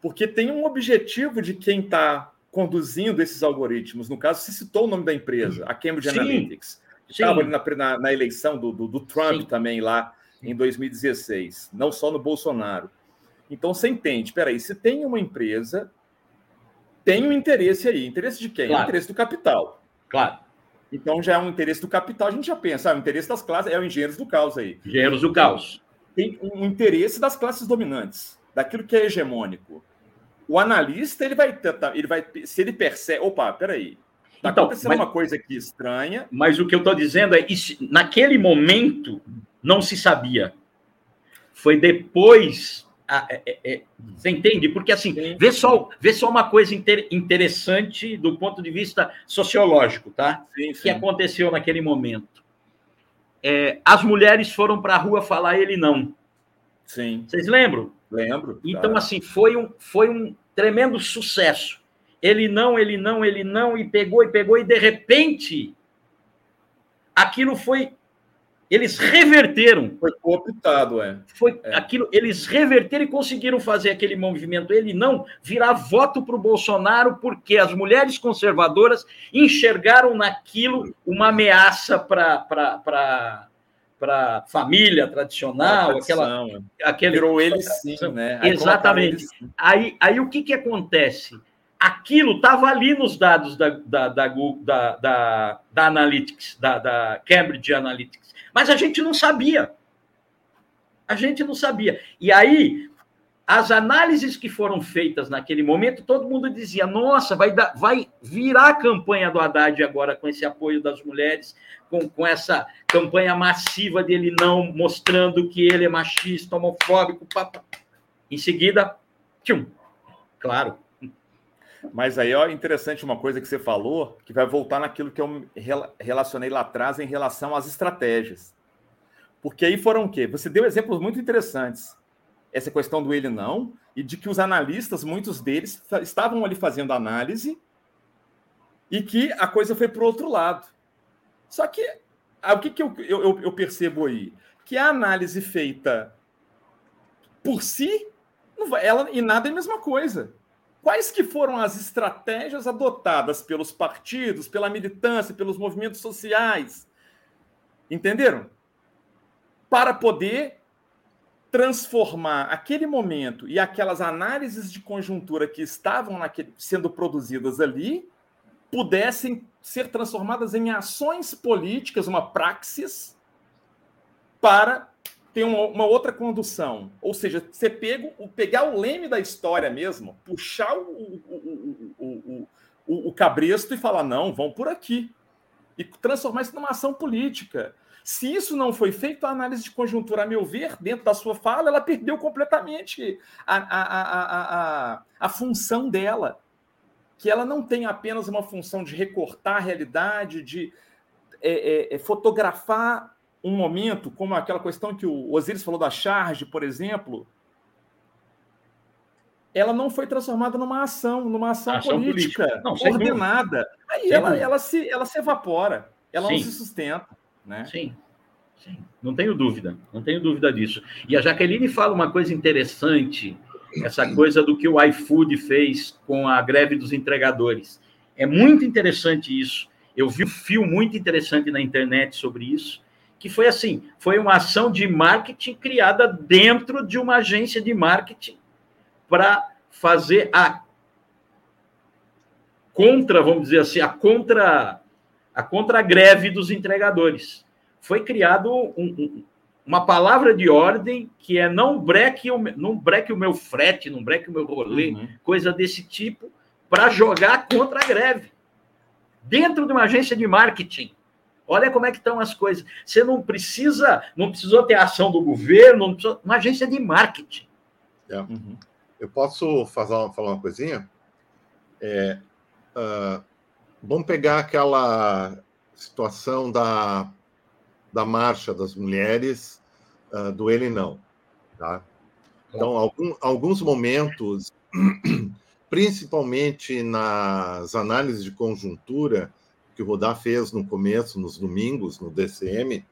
Porque tem um objetivo de quem está conduzindo esses algoritmos. No caso, se citou o nome da empresa, a Cambridge Sim. Analytics, que estava na, na, na, eleição do, do, do Trump Sim. também lá em 2016, não só no Bolsonaro. Então você entende, peraí, se tem uma empresa, tem um interesse aí. Interesse de quem? Claro. O interesse do capital. Claro. Então já é um interesse do capital, a gente já pensa, ah, o interesse das classes é o engenheiros do caos aí. Engenheiros do caos. Tem um interesse das classes dominantes, daquilo que é hegemônico o analista ele vai tentar, ele vai, se ele percebe, opa, peraí, está então, acontecendo mas, uma coisa aqui estranha. Mas o que eu estou dizendo é, isso, naquele momento não se sabia. Foi depois. é, é, é, você entende? Porque assim, vê só, vê só uma coisa inter, interessante do ponto de vista sociológico, tá? Sim, sim. Que aconteceu naquele momento. É, as mulheres foram para a rua falar ele não. Sim. Vocês lembram? Lembro. Então, assim, foi um, foi um tremendo sucesso. Ele não, ele não, ele não, e pegou, e pegou, e de repente, aquilo foi Eles reverteram. Foi cooptado, é. Foi é. aquilo, eles reverteram e conseguiram fazer aquele movimento. Ele não virar voto para o Bolsonaro, porque as mulheres conservadoras enxergaram naquilo uma ameaça para para família tradicional, aquela, é. aquele virou ele sim, né? Aí Exatamente. Ele, aí, aí o que que acontece? Aquilo estava ali nos dados da, da, da, da, da, da Analytics, da, da Cambridge Analytics, mas a gente não sabia. A gente não sabia. E aí as análises que foram feitas naquele momento, todo mundo dizia: nossa, vai, dar, vai virar a campanha do Haddad agora com esse apoio das mulheres, com, com essa campanha massiva dele não mostrando que ele é machista, homofóbico. Pá, Em seguida, tchum, claro. Mas aí, ó, interessante uma coisa que você falou, que vai voltar naquilo que eu relacionei lá atrás em relação às estratégias. Porque aí foram o quê? Você deu exemplos muito interessantes essa questão do ele não, e de que os analistas, muitos deles, estavam ali fazendo análise e que a coisa foi para o outro lado. Só que o que, que eu, eu, eu, percebo aí? Que a análise feita por si, ela e nada é a mesma coisa. Quais que foram as estratégias adotadas pelos partidos, pela militância, pelos movimentos sociais? Entenderam? Para poder transformar aquele momento e aquelas análises de conjuntura que estavam naquele, sendo produzidas ali pudessem ser transformadas em ações políticas, uma praxis, para ter uma, uma outra condução. Ou seja, você pego, pegar o leme da história mesmo, puxar o, o, o, o, o cabresto e falar, não, vão por aqui. E transformar isso numa ação política. Se isso não foi feito, a análise de conjuntura, a meu ver, dentro da sua fala, ela perdeu completamente a, a, a, a, a função dela. Que ela não tem apenas uma função de recortar a realidade, de é, é, é fotografar um momento, como aquela questão que o Osiris falou da charge, por exemplo, ela não foi transformada numa ação, numa ação, ação política, política. Não, ordenada. Aí ela, ela, se, ela se evapora, ela Sim. não se sustenta. Né? Sim. Sim, não tenho dúvida, não tenho dúvida disso. E a Jaqueline fala uma coisa interessante, essa coisa do que o iFood fez com a greve dos entregadores. É muito interessante isso. Eu vi um fio muito interessante na internet sobre isso, que foi assim, foi uma ação de marketing criada dentro de uma agência de marketing para fazer a contra, vamos dizer assim, a contra a contra-greve dos entregadores. Foi criado um, um, uma palavra de ordem que é não breque o, não breque o meu frete, não breque o meu rolê, uhum. coisa desse tipo, para jogar contra a greve. Dentro de uma agência de marketing. Olha como é que estão as coisas. Você não precisa, não precisou ter ação do governo, não precisou, uma agência de marketing. É. Uhum. Eu posso fazer uma, falar uma coisinha? É, uh, Vamos pegar aquela situação da, da marcha das mulheres, uh, do ele não. Tá? Então, algum, alguns momentos, (clears throat) principalmente nas análises de conjuntura que o Rodá fez no começo, nos domingos, no DCM,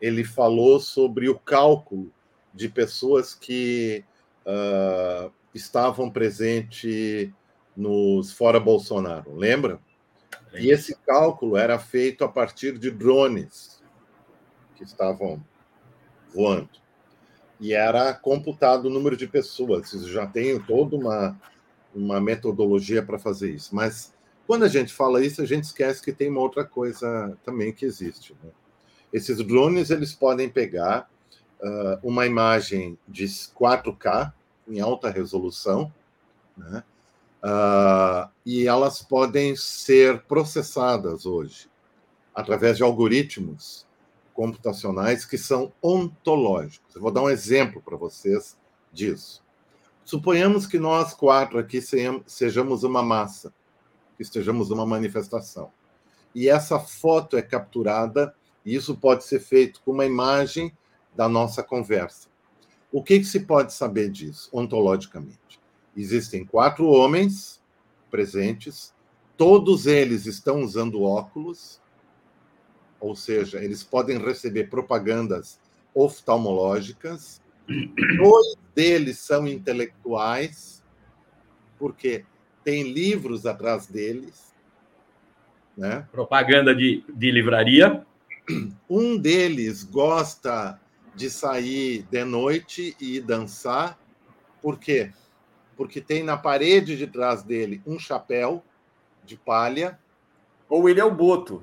ele falou sobre o cálculo de pessoas que uh, estavam presentes nos fora Bolsonaro. Lembra? E esse cálculo era feito a partir de drones que estavam voando. E era computado o número de pessoas. Já tem toda uma, uma metodologia para fazer isso. Mas quando a gente fala isso, a gente esquece que tem uma outra coisa também que existe. Né? Esses drones eles podem pegar uh, uma imagem de 4K em alta resolução, né? Uh, e elas podem ser processadas hoje através de algoritmos computacionais que são ontológicos. Eu vou dar um exemplo para vocês disso. Suponhamos que nós quatro aqui sejamos uma massa, que estejamos numa manifestação. E essa foto é capturada, e isso pode ser feito com uma imagem da nossa conversa. O que, que se pode saber disso, ontologicamente? Existem quatro homens presentes, todos eles estão usando óculos, ou seja, eles podem receber propagandas oftalmológicas. (coughs) Dois deles são intelectuais, porque tem livros atrás deles. Né? Propaganda de, de livraria. (coughs) Um deles gosta de sair de noite e dançar. Por quê? Porque tem na parede de trás dele um chapéu de palha. Ou ele é o Boto.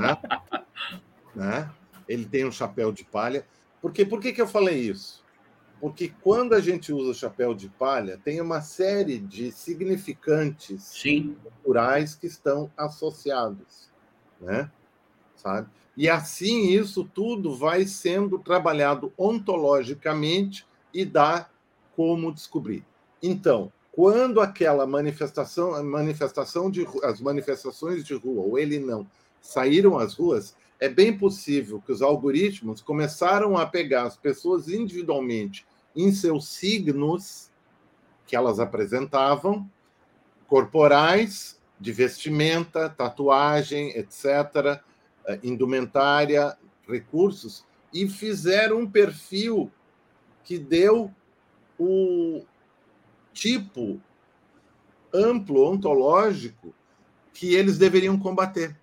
né? né? Ele tem um chapéu de palha. Porque, por que, que eu falei isso? Porque quando a gente usa o chapéu de palha, tem uma série de significantes Sim. culturais que estão associados, né? Sabe? E assim isso tudo vai sendo trabalhado ontologicamente e dá como descobrir. Então, quando aquela manifestação, manifestação de as manifestações de rua ou ele não saíram às ruas, é bem possível que os algoritmos começaram a pegar as pessoas individualmente em seus signos que elas apresentavam, corporais, de vestimenta, tatuagem, etc., eh, indumentária, recursos, e fizeram um perfil que deu o tipo amplo, ontológico, que eles deveriam combater.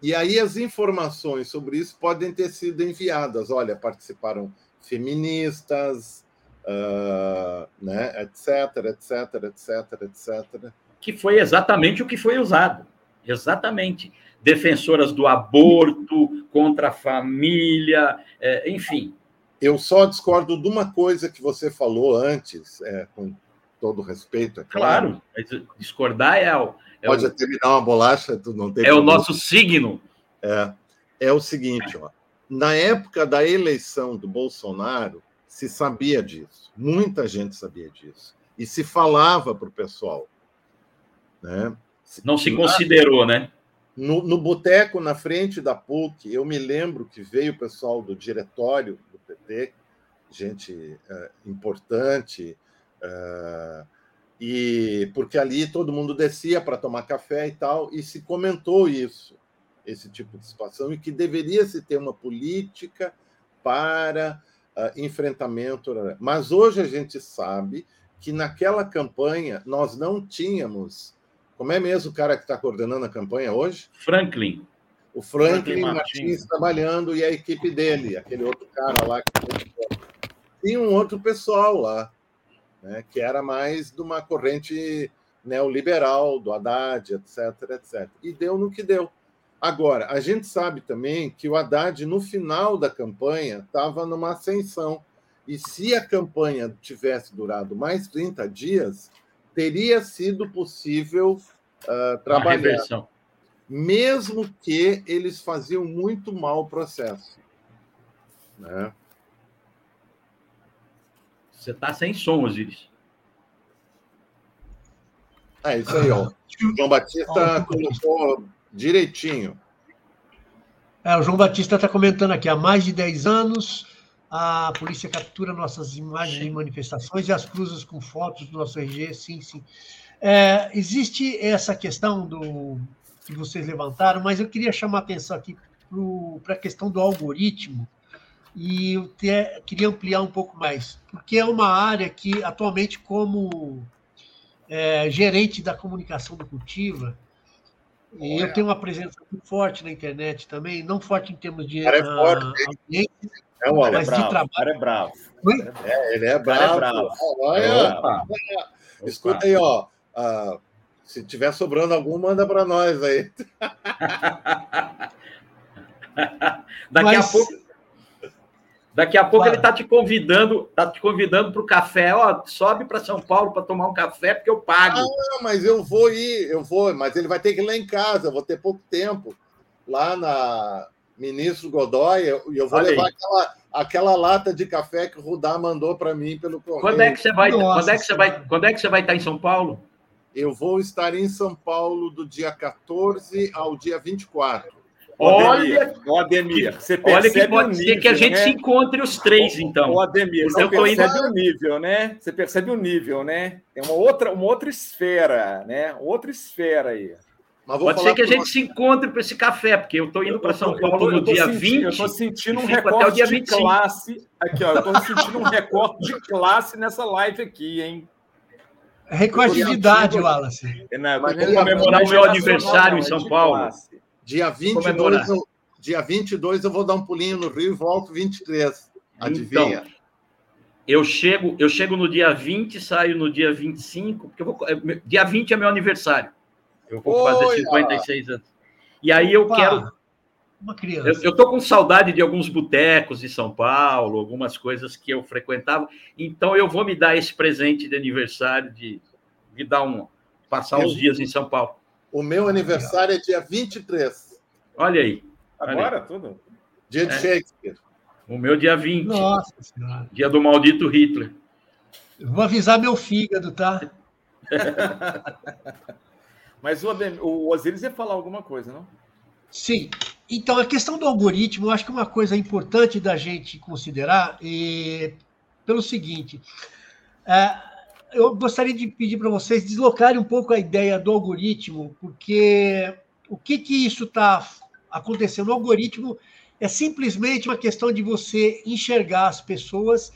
E aí as informações sobre isso podem ter sido enviadas. Olha, participaram feministas, uh, né, etc, etc, etc, etc. Que foi exatamente o que foi usado. Exatamente. Defensoras do aborto, contra a família, é, enfim. Eu só discordo de uma coisa que você falou antes, é, com todo respeito. É claro, claro discordar é o, é Pode o... até me dar uma bolacha, tu não tem É problema. o nosso signo. É, é o seguinte, ó. Na época da eleição do Bolsonaro, se sabia disso. Muita gente sabia disso. E se falava para o pessoal. Né? Não se considerou, né? No, no boteco, na frente da PUC, eu me lembro que veio o pessoal do diretório PT, gente é, importante, é, e porque ali todo mundo descia para tomar café e tal, e se comentou isso, esse tipo de situação, e que deveria se ter uma política para uh, enfrentamento. Mas hoje a gente sabe que naquela campanha nós não tínhamos. Como é mesmo o cara que está coordenando a campanha hoje? Franklin. O Franklin, Franklin Martins. Martins trabalhando e a equipe dele, aquele outro cara lá. Que... Tinha um outro pessoal lá né, que era mais de uma corrente neoliberal, do Haddad, etc, etc. E deu no que deu. Agora, a gente sabe também que o Haddad, no final da campanha, estava numa ascensão. E se a campanha tivesse durado mais 30 dias, teria sido possível uh, trabalhar. Mesmo que eles faziam muito mal o processo. Né? Você está sem som, Osiris. É isso aí, ó. O João Batista colocou direitinho. É, o João Batista está comentando aqui, há mais de 10 anos, a polícia captura nossas imagens de manifestações e as cruzas com fotos do nosso RG, sim, sim. É, existe essa questão do que vocês levantaram, mas eu queria chamar a atenção aqui para a questão do algoritmo, e eu te, queria ampliar um pouco mais, porque é uma área que, atualmente, como é, gerente da comunicação do Cultiva, eu tenho uma presença muito forte na internet também, não forte em termos de é forte, audiência, é, mas é bravo, de trabalho. é bravo. É, ele é bravo. É bravo. Olha, Opa. escuta aí, ó. Uh, se tiver sobrando algum, manda para nós aí. (laughs) Daqui mas... a pouco Daqui a pouco claro. ele está te convidando, está te convidando para o café. Ó, sobe para São Paulo para tomar um café porque eu pago. Ah, mas eu vou ir, eu vou, mas ele vai ter que ir lá em casa, eu vou ter pouco tempo. Lá na Ministro Godoy, e eu, eu, vou Olha levar aquela, aquela lata de café que o Rudá mandou para mim pelo correio. Quando é que você vai? Nossa, quando é que você vai? Quando é que você vai estar em São Paulo? Eu vou estar em São Paulo do dia 14 ao dia 24. Olha, o Ademir, você percebe olha que pode nível, ser que a gente né? se encontre os três, então. O Ademir, você percebe indo... o nível, né? Você percebe o nível, né? Tem uma outra, uma outra esfera, né? Outra esfera aí. Pode ser que a gente você. se encontre para esse café, porque eu estou indo para São Paulo tô, no dia sentindo, 20. Eu estou sentindo um recorte de classe. Aqui, ó, eu estou sentindo um recorte de classe nessa live aqui, hein? Recorte de idade, Wallace. É, não, Mas comemorar o meu aniversário em São Paulo. Dia 22, eu, dia 22 eu vou dar um pulinho no Rio e volto 23. Adivinha? Então, eu chego, eu chego no dia 20, saio no dia 25, porque eu vou, é, dia 20 é meu aniversário. Eu vou Oi, fazer 56 anos. E aí eu Opa, quero. Uma criança. Eu, eu tô com saudade de alguns botecos de São Paulo, algumas coisas que eu frequentava. Então eu vou me dar esse presente de aniversário de, de dar um passar eu, uns dias em São Paulo. O meu aniversário é dia 23. Olha aí. Agora olha aí. tudo. Dia de é. Shakespeare. O meu dia 20. Nossa Senhora. Dia do maldito Hitler. vou avisar meu fígado, tá? (laughs) Mas o, o Osiris ia falar alguma coisa, não? Sim. Então, a questão do algoritmo, eu acho que é uma coisa importante da gente considerar é, pelo seguinte. É, eu gostaria de pedir para vocês deslocarem um pouco a ideia do algoritmo, porque o que, que isso está acontecendo? O algoritmo é simplesmente uma questão de você enxergar as pessoas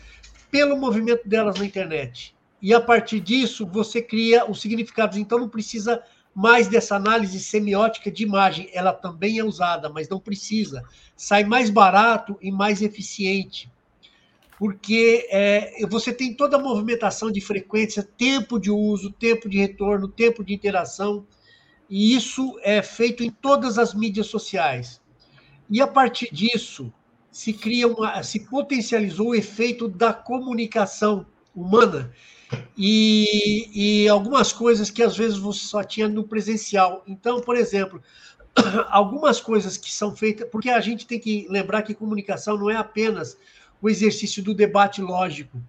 pelo movimento delas na internet. E a partir disso, você cria os significados. Então, não precisa mais dessa análise semiótica de imagem. Ela também é usada, mas não precisa. Sai mais barato e mais eficiente. Porque é, você tem toda a movimentação de frequência, tempo de uso, tempo de retorno, tempo de interação. E isso é feito em todas as mídias sociais. E a partir disso, se cria uma, se potencializou o efeito da comunicação humana e, e algumas coisas que às vezes você só tinha no presencial. Então, por exemplo, (clears throat) algumas coisas que são feitas, porque a gente tem que lembrar que comunicação não é apenas o exercício do debate lógico.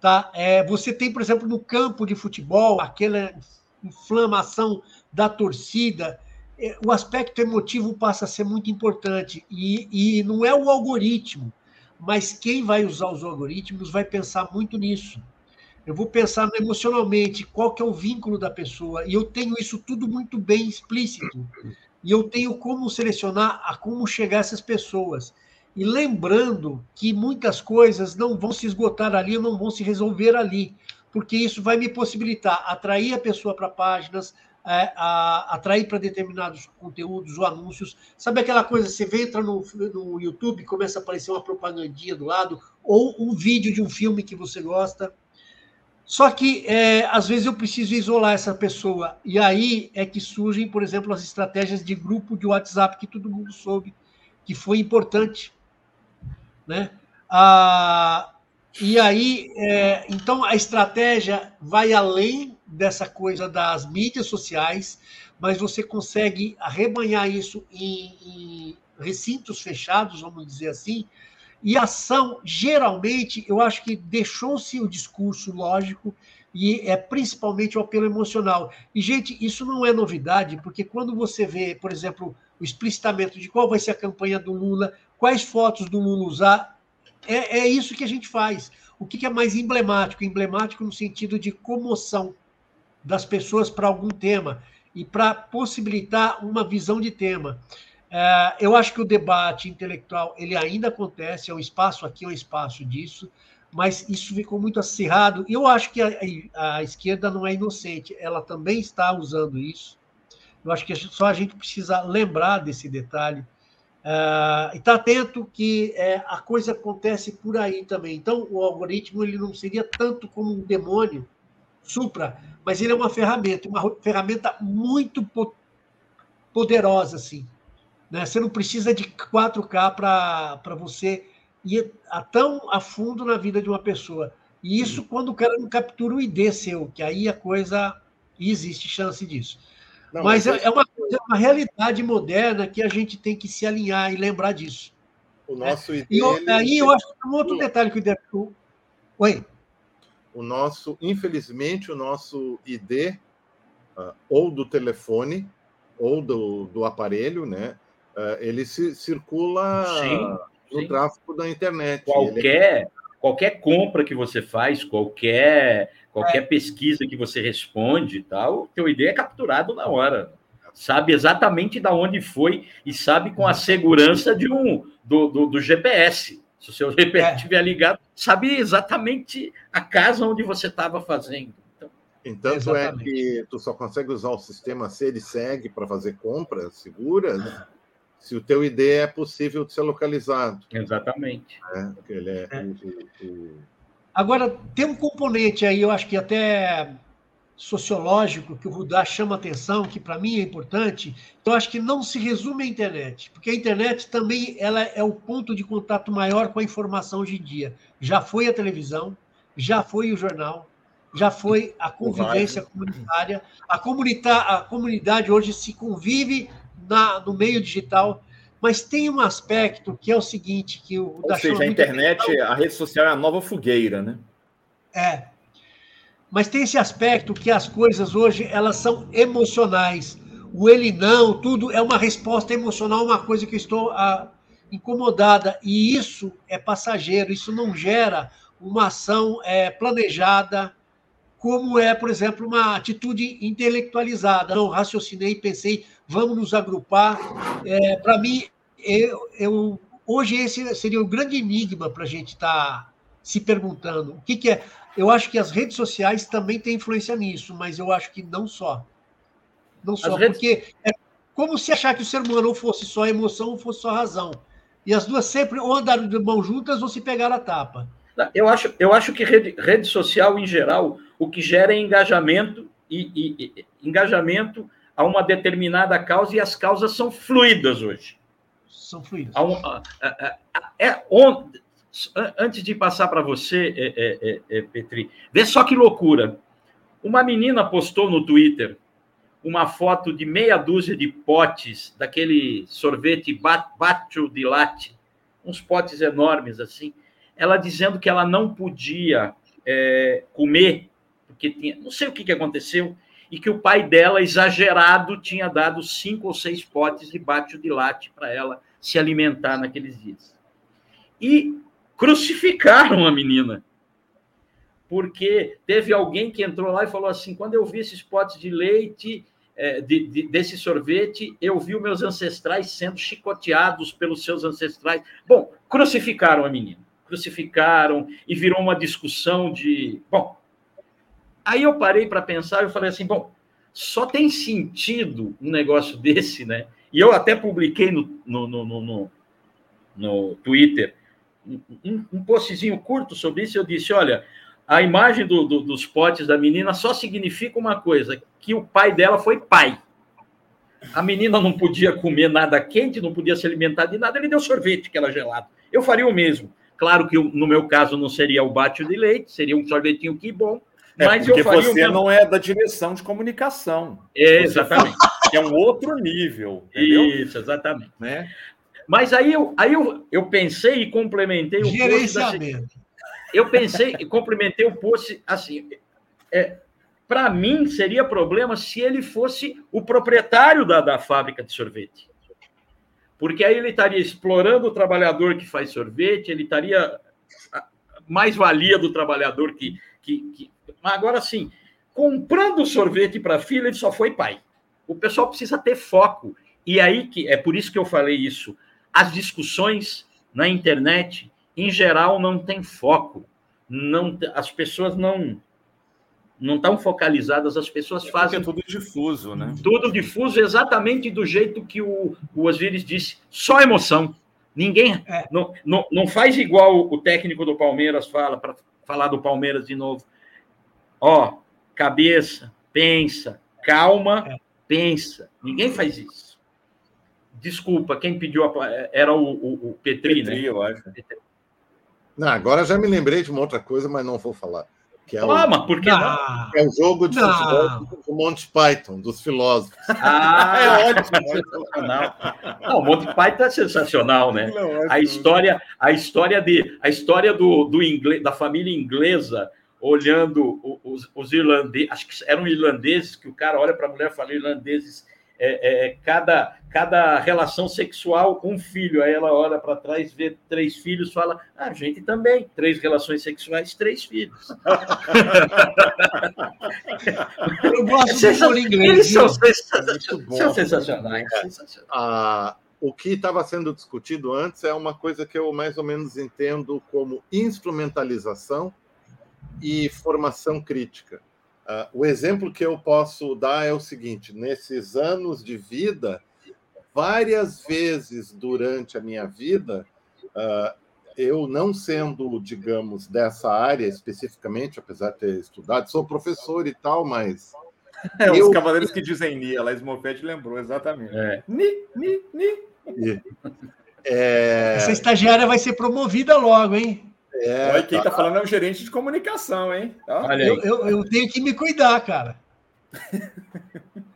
Tá? É, você tem, por exemplo, no campo de futebol, aquela inflamação da torcida, é, o aspecto emotivo passa a ser muito importante. E, e não é o algoritmo, mas quem vai usar os algoritmos vai pensar muito nisso. Eu vou pensar emocionalmente qual que é o vínculo da pessoa, e eu tenho isso tudo muito bem explícito. E eu tenho como selecionar a como chegar a essas pessoas. E lembrando que muitas coisas não vão se esgotar ali, não vão se resolver ali, porque isso vai me possibilitar atrair a pessoa para páginas, é, a, atrair para determinados conteúdos ou anúncios. Sabe aquela coisa, você entra no, no YouTube, começa a aparecer uma propagandinha do lado, ou um vídeo de um filme que você gosta. Só que, é, às vezes, eu preciso isolar essa pessoa. E aí é que surgem, por exemplo, as estratégias de grupo de WhatsApp, que todo mundo soube que foi importante. Né? Ah, e aí, é, então, a estratégia vai além dessa coisa das mídias sociais, mas você consegue arrebanhar isso em, em recintos fechados, vamos dizer assim, e ação, geralmente, eu acho que deixou-se o discurso lógico e é principalmente o apelo emocional. E, gente, isso não é novidade, porque quando você vê, por exemplo, o explicitamento de qual vai ser a campanha do Lula, quais fotos do Lula usar, é, é isso que a gente faz. O que é mais emblemático? Emblemático no sentido de comoção das pessoas para algum tema e para possibilitar uma visão de tema. É, eu acho que o debate intelectual ele ainda acontece, é um espaço aqui, é um espaço disso, mas isso ficou muito acirrado. E eu acho que a, a, esquerda não é inocente, ela também está usando isso. Eu acho que só a gente precisa lembrar desse detalhe. Uh, e está atento que é, a coisa acontece por aí também. Então, o algoritmo ele não seria tanto como um demônio supra, mas ele é uma ferramenta, uma ferramenta muito poderosa, assim. Né? Você não precisa de 4K para você ir a tão a fundo na vida de uma pessoa. E isso quando o cara não captura o ID seu, que aí a coisa existe chance disso. Não, mas, é, é uma, é uma realidade moderna que a gente tem que se alinhar e lembrar disso. O nosso ID. E eu, aí eu acho que um outro detalhe que o Oi. O nosso, infelizmente, o nosso ID, ah, ou do telefone, ou do, do aparelho, né? É, ele se, circula sim, no sim. tráfego da internet. Qualquer, ele... qualquer compra que você faz, qualquer, qualquer é. pesquisa que você responde, tal, teu ID é capturado na hora. sabe exatamente da onde foi e sabe com a segurança de um do, do, do GPS. Se o seu (laughs) GPS é. estiver ligado, sabe exatamente a casa onde você estava fazendo. Então, tanto é que tu só consegue usar o sistema ser e segue para fazer compras seguras se o teu ID é possível de ser localizado. Exatamente. É, ele é, é. O, o... Agora, tem um componente aí, eu acho que até sociológico, que o Rudá chama atenção, que para mim é importante, eu acho que não se resume à internet, porque a internet também ela é o ponto de contato maior com a informação hoje em dia. Já foi a televisão, já foi o jornal, já foi a convivência comunitária. A, comunita a comunidade hoje se convive na, no meio digital, mas tem um aspecto que é o seguinte, que o Ou seja, a internet, a rede social é a nova fogueira, né? É, mas tem esse aspecto que as coisas hoje elas são emocionais. O ele não, tudo é uma resposta emocional, uma coisa que eu estou ah, incomodada. E isso é passageiro, isso não gera uma ação é, planejada, como é, por exemplo, uma atitude intelectualizada. Não raciocinei, pensei, vamos nos agrupar. É, para mim, eu, eu, hoje esse seria o grande enigma para a gente estar tá se perguntando. O que, que é? Eu acho que as redes sociais também têm influência nisso, mas eu acho que não só. Não só, porque é como se achar que o ser humano ou fosse só emoção ou fosse só razão. E as duas sempre ou andaram de mão juntas ou se pegaram a tapa. Eu acho, eu acho que rede, rede social, em geral, o que gera é engajamento e, e, e, engajamento a uma determinada causa, e as causas são fluidas hoje. São fluidas. é, é, on, antes de passar para você, é, é, é, é, Petri, vê só que loucura. Uma menina postou no Twitter uma foto de meia dúzia de potes daquele sorvete Bacio de Latte, uns potes enormes assim. Ela dizendo que ela não podia é, comer, porque tinha, não sei o que, que aconteceu, e que o pai dela, exagerado, tinha dado cinco ou seis potes de Bacio de Latte para ela se alimentar naqueles dias. E crucificaram a menina. Porque teve alguém que entrou lá e falou assim: quando eu vi esses potes de leite, é, de, de, desse sorvete, eu vi os meus ancestrais sendo chicoteados pelos seus ancestrais. Bom, crucificaram a menina. Crucificaram e virou uma discussão de. Bom, aí eu parei para pensar e falei assim: bom, só tem sentido um negócio (laughs) desse, né? E eu até publiquei no, no, no, no, no Twitter um, um postzinho curto sobre isso, eu disse: olha, a imagem do, do, dos potes da menina só significa uma coisa: que o pai dela foi pai. A menina não podia comer nada quente, não podia se alimentar de nada, ele deu sorvete que era gelado. Eu faria o mesmo. Claro que no meu caso não seria o bate de leite, seria um sorvetinho que bom. É, mas porque eu faria você o não é da direção de comunicação. É, exatamente. É um outro nível. Entendeu? Isso, exatamente. Né? Mas aí eu, aí eu, eu pensei e complementei o Gerenciamento. post. eu pensei e complementei o post assim. É, Para mim, seria problema se ele fosse o proprietário da, da fábrica de sorvete. Porque aí ele estaria explorando o trabalhador que faz sorvete, ele estaria mais valia do trabalhador que. que, que... Mas agora sim, comprando sorvete para a filha, ele só foi pai. O pessoal precisa ter foco. E aí que é por isso que eu falei isso as discussões na internet, em geral, não têm foco. Não, as pessoas não não estão focalizadas, as pessoas é fazem. É tudo difuso, né? Tudo difuso, exatamente do jeito que o, o Osiris disse, só emoção. Ninguém. É. Não, não, não faz igual o técnico do Palmeiras fala, para falar do Palmeiras de novo. Ó, cabeça, pensa, calma, é. pensa. Ninguém faz isso. Desculpa, quem pediu a... era o, o, o Petri, Petri, né? eu acho. Não, agora já me lembrei de uma outra coisa, mas não vou falar. Que é ah, o, mas por que não? É o jogo de não. futebol do Monty Python, dos filósofos. Ah, (laughs) é ótimo, sensacional. Não, o Monty Python é sensacional, né? Não, é a história, a história de, a história do, do inglês, da família inglesa olhando os, os irlandeses, acho que eram irlandeses, que o cara olha para a mulher e fala irlandeses é, é, cada, cada relação sexual, um filho. Aí ela olha para trás, vê três filhos, fala: ah, a gente também, três relações sexuais, três filhos. Eu gosto do bolo inglês. Eles são, são sensacionais. sensacionais. Ah, o que estava sendo discutido antes é uma coisa que eu mais ou menos entendo como instrumentalização e formação crítica. Uh, o exemplo que eu posso dar é o seguinte: nesses anos de vida, várias vezes durante a minha vida, uh, eu não sendo, digamos, dessa área especificamente, apesar de ter estudado, sou professor e tal, mas. É, eu... Os cavaleiros que dizem Ni, a Laís Mofete lembrou, exatamente. É. Ni, Ni, Ni. É... Essa estagiária vai ser promovida logo, hein? É, Olha, quem está tá falando é o gerente de comunicação, hein? Olha eu, eu, eu, tenho que me cuidar, cara.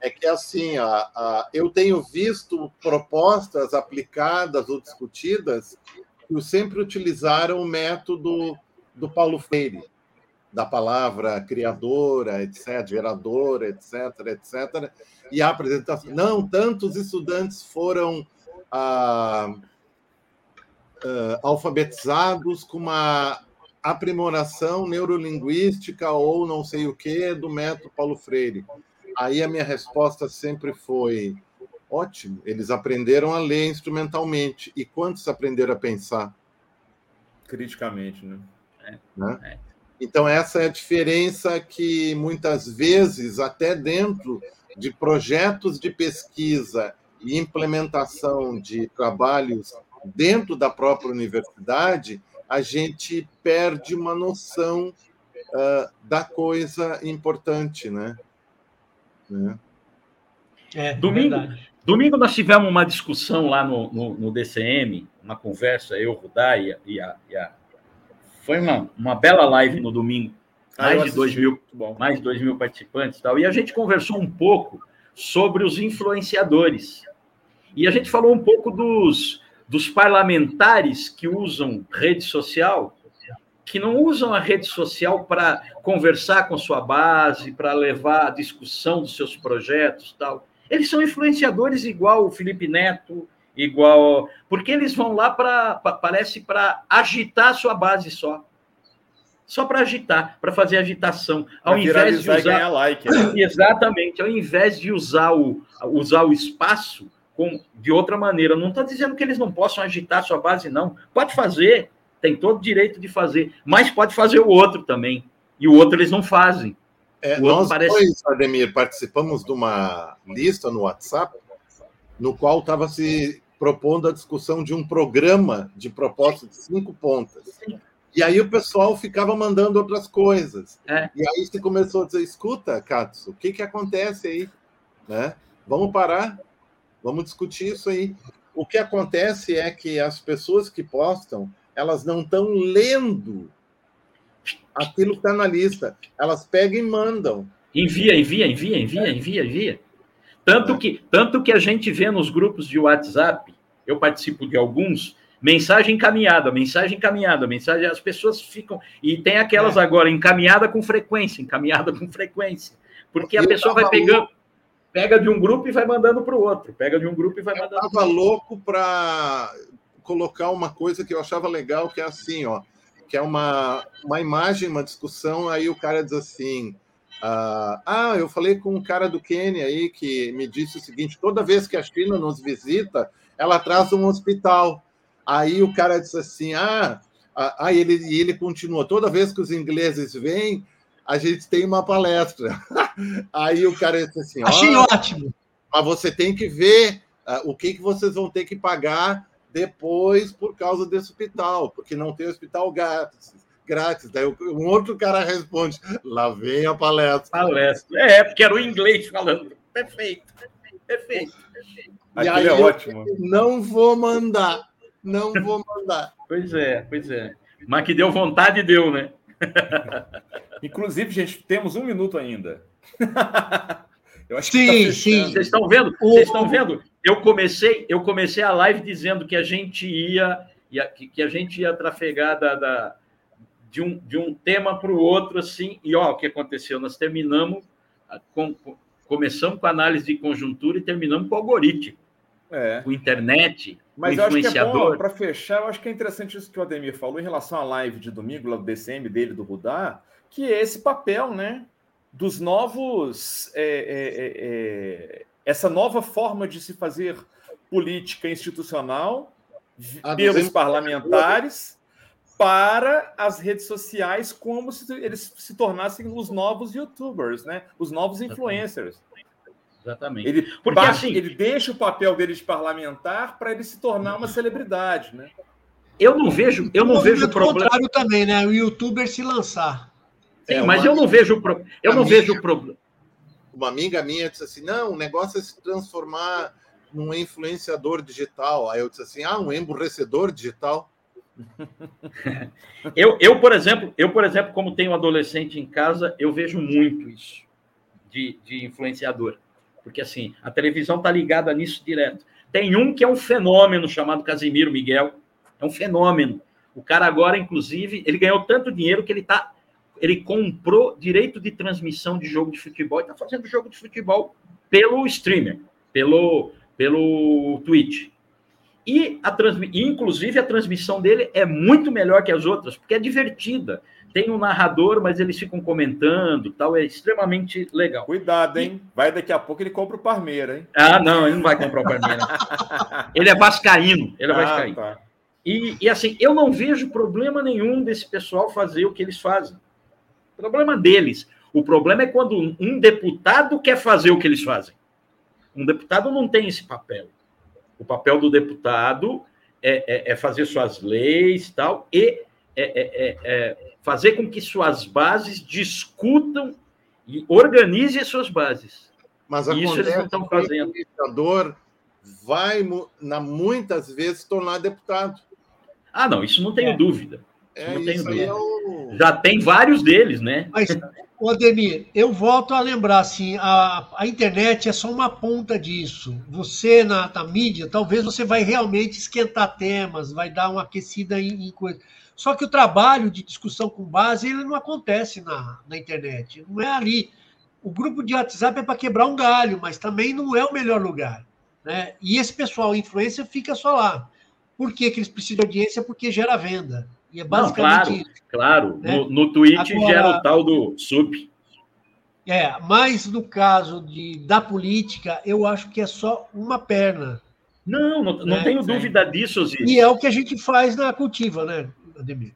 É que assim, ó, ó, eu tenho visto propostas aplicadas ou discutidas que sempre utilizaram o método do Paulo Freire, da palavra criadora, etc., geradora, etc., etc., e a apresentação. Não, tantos estudantes foram. Ah, uh, alfabetizados com uma aprimoração neurolinguística ou não sei o que do método Paulo Freire. Aí a minha resposta sempre foi: ótimo, eles aprenderam a ler instrumentalmente. E quantos aprenderam a pensar? Criticamente, né? É, né? É. Então, essa é a diferença que muitas vezes, até dentro de projetos de pesquisa e implementação de trabalhos dentro da própria universidade, a gente perde uma noção uh, da coisa importante, né? né? É, domingo, domingo nós tivemos uma discussão lá no, no, no DCM, uma conversa, eu, Rudá e, e, a, e a, Foi uma, uma bela live no domingo, ah, mais, ah, de dois mil, mais de dois mil participantes e tal, e a gente conversou um pouco sobre os influenciadores. E a gente falou um pouco dos, dos parlamentares que usam rede social, que não usam a rede social para conversar com sua base, para levar a discussão dos seus projetos, tal. Eles são influenciadores igual o Felipe Neto, igual, porque eles vão lá para parece para agitar a sua base só. Só para agitar, para fazer agitação, ao invés de usar like, né? Exatamente, ao invés de usar o usar o espaço com, de outra maneira. Não estou dizendo que eles não possam agitar sua base, não. Pode fazer, tem todo o direito de fazer, mas pode fazer o outro também. E o outro eles não fazem. É, nós parece... dois, Ademir, participamos de uma lista no WhatsApp no qual estava se propondo a discussão de um programa de proposta de cinco pontas. E aí o pessoal ficava mandando outras coisas. É. E aí você começou a dizer, escuta, Katsu, o que, que acontece aí? Né? Vamos parar? Vamos discutir isso aí. O que acontece é que as pessoas que postam, elas não estão lendo aquilo que está na lista. Elas pegam e mandam. Envia, envia, envia, envia, envia, envia. Tanto que, tanto que a gente vê nos grupos de WhatsApp, eu participo de alguns, mensagem encaminhada, mensagem encaminhada, mensagem, as pessoas ficam. E tem aquelas é. agora, encaminhada com frequência, encaminhada com frequência. Porque a pessoa vai pegando pega de um grupo e vai mandando para o outro, pega de um grupo e vai mandando. Eu estava louco para colocar uma coisa que eu achava legal, que é assim, ó, que é uma, uma imagem, uma discussão, aí o cara diz assim. Uh, ah, eu falei com um cara do Quênia aí que me disse o seguinte: toda vez que a China nos visita, ela traz um hospital. Aí o cara disse assim: ah, ah, ele, e ele continua: toda vez que os ingleses vêm, a gente tem uma palestra. (laughs) Aí o cara disse assim: Achei ótimo. Mas você tem que ver uh, o que, que vocês vão ter que pagar depois por causa desse hospital, porque não tem hospital grátis. Grátis. Daí um outro cara responde: lá vem a palestra. Palestra. É, porque era o inglês falando. Perfeito, perfeito. E aí é ótimo. não vou mandar. Não vou mandar. Pois é, pois é. Mas que deu vontade, deu, né? (laughs) Inclusive, gente, temos um minuto ainda. (laughs) Eu acho sim, que tá sim. Vocês estão vendo? Vocês estão vendo? Eu comecei, eu comecei a live dizendo que a gente ia, ia que, a gente ia trafegar da, da, de, um, de um tema para o outro, assim, e ó, o que aconteceu? Nós terminamos com, Começamos com análise de conjuntura e terminamos com algoritmo. É. Com internet, Mas eu acho que é bom, para fechar, eu acho que é interessante isso que o Ademir falou em relação à live de domingo, lá do DCM dele, do Rudá, que é esse papel, né? Dos novos. É, é, é, é essa nova forma de se fazer política institucional ah, pelos parlamentares para as redes sociais como se eles se tornassem os novos youtubers, né? Os novos influencers. Exatamente. Ele, Porque, assim, ele deixa o papel dele de parlamentar para ele se tornar uma celebridade, né? Eu não vejo, eu não vejo problema. contrário também, né? O youtuber se lançar. Sim, é, mas eu não vejo pro... eu não vejo problema. Uma amiga minha disse assim: "Não, o negócio é se transformar num influenciador digital". Aí eu disse assim: "Ah, um emburrecedor digital". (laughs) eu, eu, por exemplo, eu, por exemplo, como tenho um adolescente em casa, eu vejo muito isso de, de influenciador. Porque assim, a televisão está ligada nisso direto. Tem um que é um fenômeno chamado Casimiro Miguel. É um fenômeno. O cara agora, inclusive, ele ganhou tanto dinheiro que ele tá. Ele comprou direito de transmissão de jogo de futebol e está fazendo jogo de futebol pelo streamer, pelo, pelo Twitch. E, a inclusive, a transmissão dele é muito melhor que as outras, porque é divertida. Tem um narrador, mas eles ficam comentando, tal, é extremamente legal. Cuidado, hein? E... Vai daqui a pouco ele compra o Parmeira, hein? Ah, não, ele não vai comprar o Parmeira. (laughs) ele é vascaíno, ele é ah, vascaíno. Tá. E, e assim, eu não vejo problema nenhum desse pessoal fazer o que eles fazem. Problema deles. O problema é quando um deputado quer fazer o que eles fazem. Um deputado não tem esse papel. O papel do deputado é, é, é fazer suas leis tal, e é, é, é, fazer com que suas bases discutam e organizem as suas bases. Mas Isso eles não estão fazendo. O administrador vai, na, muitas vezes, tornar deputado. Ah, não, isso não tenho dúvida. É, não tenho dúvida. O... Já tem vários deles, né? Mas Ademir, eu volto a lembrar, assim, a, a internet é só uma ponta disso. Você, na, na mídia, talvez você vai realmente esquentar temas, vai dar uma aquecida em, em coisa. Só que o trabalho de discussão com base, ele não acontece na, na internet. Não é ali. O grupo de WhatsApp é para quebrar um galho, mas também não é o melhor lugar. Né? E esse pessoal influência fica só lá. Por que, que eles precisam de audiência? Porque gera venda. E é basicamente Não, claro, isso. Claro, né? no, no Twitch Agora, gera o tal do sub. É, mas no caso de, da política, eu acho que é só uma perna. Não, não, não né? tenho dúvida disso, Ziz. E é o que a gente faz na cultiva, né, Ademir?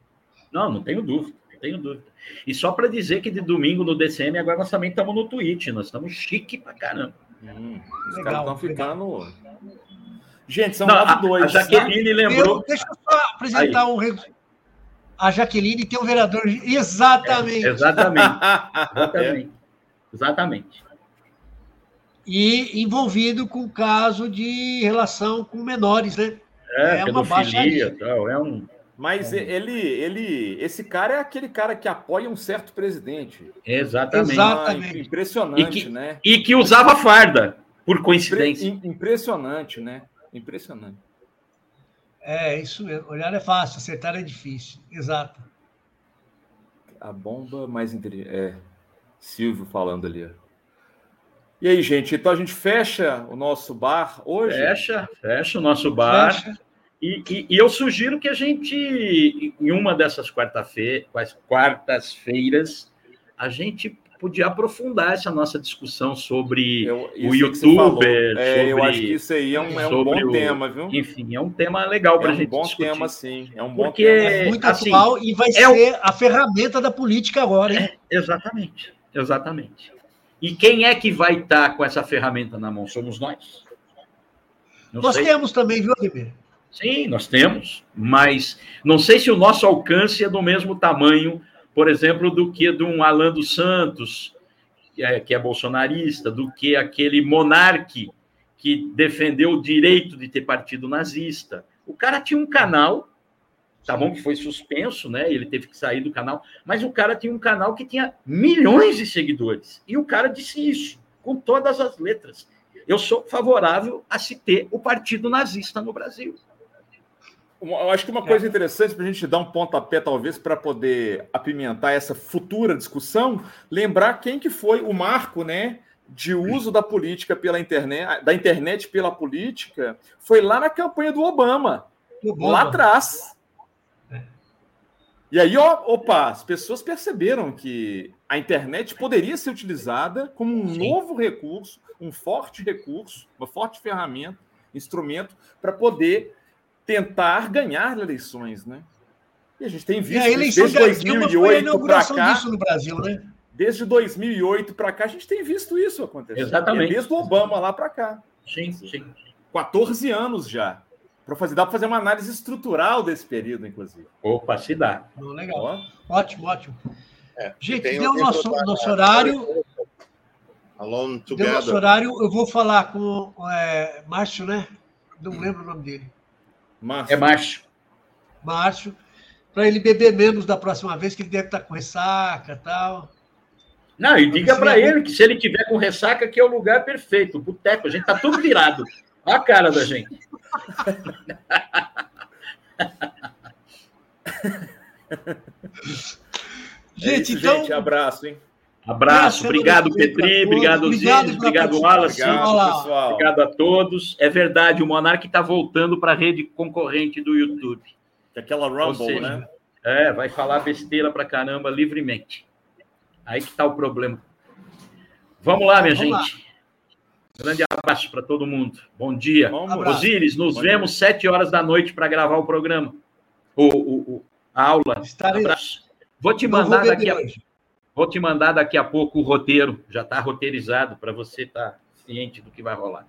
Não, não tenho dúvida, não tenho dúvida. E só para dizer que de domingo no DCM, agora nós também estamos no Twitch, nós estamos chique pra caramba. Hum, os caras estão ficando. Gente, são não, dois. A Jaqueline né? lembrou. Eu, deixa eu só apresentar Aí. um a Jaqueline tem um vereador. Exatamente. É, exatamente. (laughs) exatamente. Exatamente. E envolvido com caso de relação com menores, né? É, é uma baixaria. Tal, é um... Mas é. ele, ele, esse cara é aquele cara que apoia um certo presidente. Exatamente. Exatamente. Ah, impressionante, e que, né? E que usava farda, por coincidência. Impressionante, né? Impressionante. É, isso mesmo. Olhar é fácil, acertar é difícil. Exato. A bomba mais inteligente. É, Silvio falando ali. E aí, gente? Então a gente fecha o nosso bar hoje? Fecha, fecha o nosso bar. Fecha. E, e, e, eu sugiro que a gente, em uma dessas quartas-feiras, a gente podia aprofundar essa nossa discussão sobre eu, o youtuber. É, sobre, eu acho que isso aí é um, é um bom o, tema, viu? Enfim, é um tema legal para a é um gente bom discutir. tema, sim. É um bom Porque tema. É muito assim, atual e vai é ser o... a ferramenta da política agora, hein? É, exatamente, exatamente. E quem é que vai estar com essa ferramenta na mão? Somos nós. Não nós sei. temos também, viu, Ademir? Sim, nós temos, mas não sei se o nosso alcance é do mesmo tamanho por exemplo, do que de um Alan dos Santos, que é, que é bolsonarista, do que aquele monarque que defendeu o direito de ter partido nazista. O cara tinha um canal, tá bom que foi suspenso, né? Ele teve que sair do canal, mas o cara tinha um canal que tinha milhões de seguidores. E o cara disse isso, com todas as letras. Eu sou favorável a se ter o partido nazista no Brasil. Eu acho que uma coisa interessante para a gente dar um pontapé, talvez, para poder apimentar essa futura discussão, lembrar quem que foi o marco, né? de uso da política pela internet, da internet pela política, foi lá na campanha do Obama, Obama. lá atrás. E aí, ó, opa, as pessoas perceberam que a internet poderia ser utilizada como um Sim. novo recurso, um forte recurso, uma forte ferramenta, instrumento para poder tentar ganhar eleições, né? E a gente tem visto e a eleição desde 2008 para cá. Disso no Brasil, né? Desde 2008 para cá, a gente tem visto isso acontecer. Exatamente. É desde o Obama lá para cá. Sim, sim. 14 anos já. Para fazer, dá para fazer uma análise estrutural desse período, inclusive. Opa, se dá. legal. Ó. Ótimo, ótimo. É, Gente, deu o nosso, nosso horário. Alone together. Deu nosso horário. Eu vou falar com é, Márcio, né? Não lembro o nome dele. Márcio. É Márcio. Márcio. Para ele beber menos da próxima vez, que ele deve estar com ressaca e tal. Não, e diga para ele que se ele tiver com ressaca, que é o lugar perfeito, o boteco. A gente tá tudo virado. Olha a cara da gente. gente, é isso, então. Gente, abraço, hein? Abraço, obrigado, Petri, obrigado, Osiris, obrigado, Wallace, obrigado, pessoal. obrigado a todos. É verdade, o Monark está voltando para a rede concorrente do YouTube. Que aquela Rumble, seja, né? É, vai falar besteira para caramba livremente. Aí que está o problema. Vamos lá, minha Vamos gente. Lá. Grande abraço para todo mundo. Bom dia. Osiris, nos Bom vemos dia. sete horas da noite para gravar o programa. O, o, o a aula. Estarei. Abraço. Vou te mandar vou daqui a, vou te mandar daqui a pouco o roteiro. Já está roteirizado para você estar tá ciente do que vai rolar.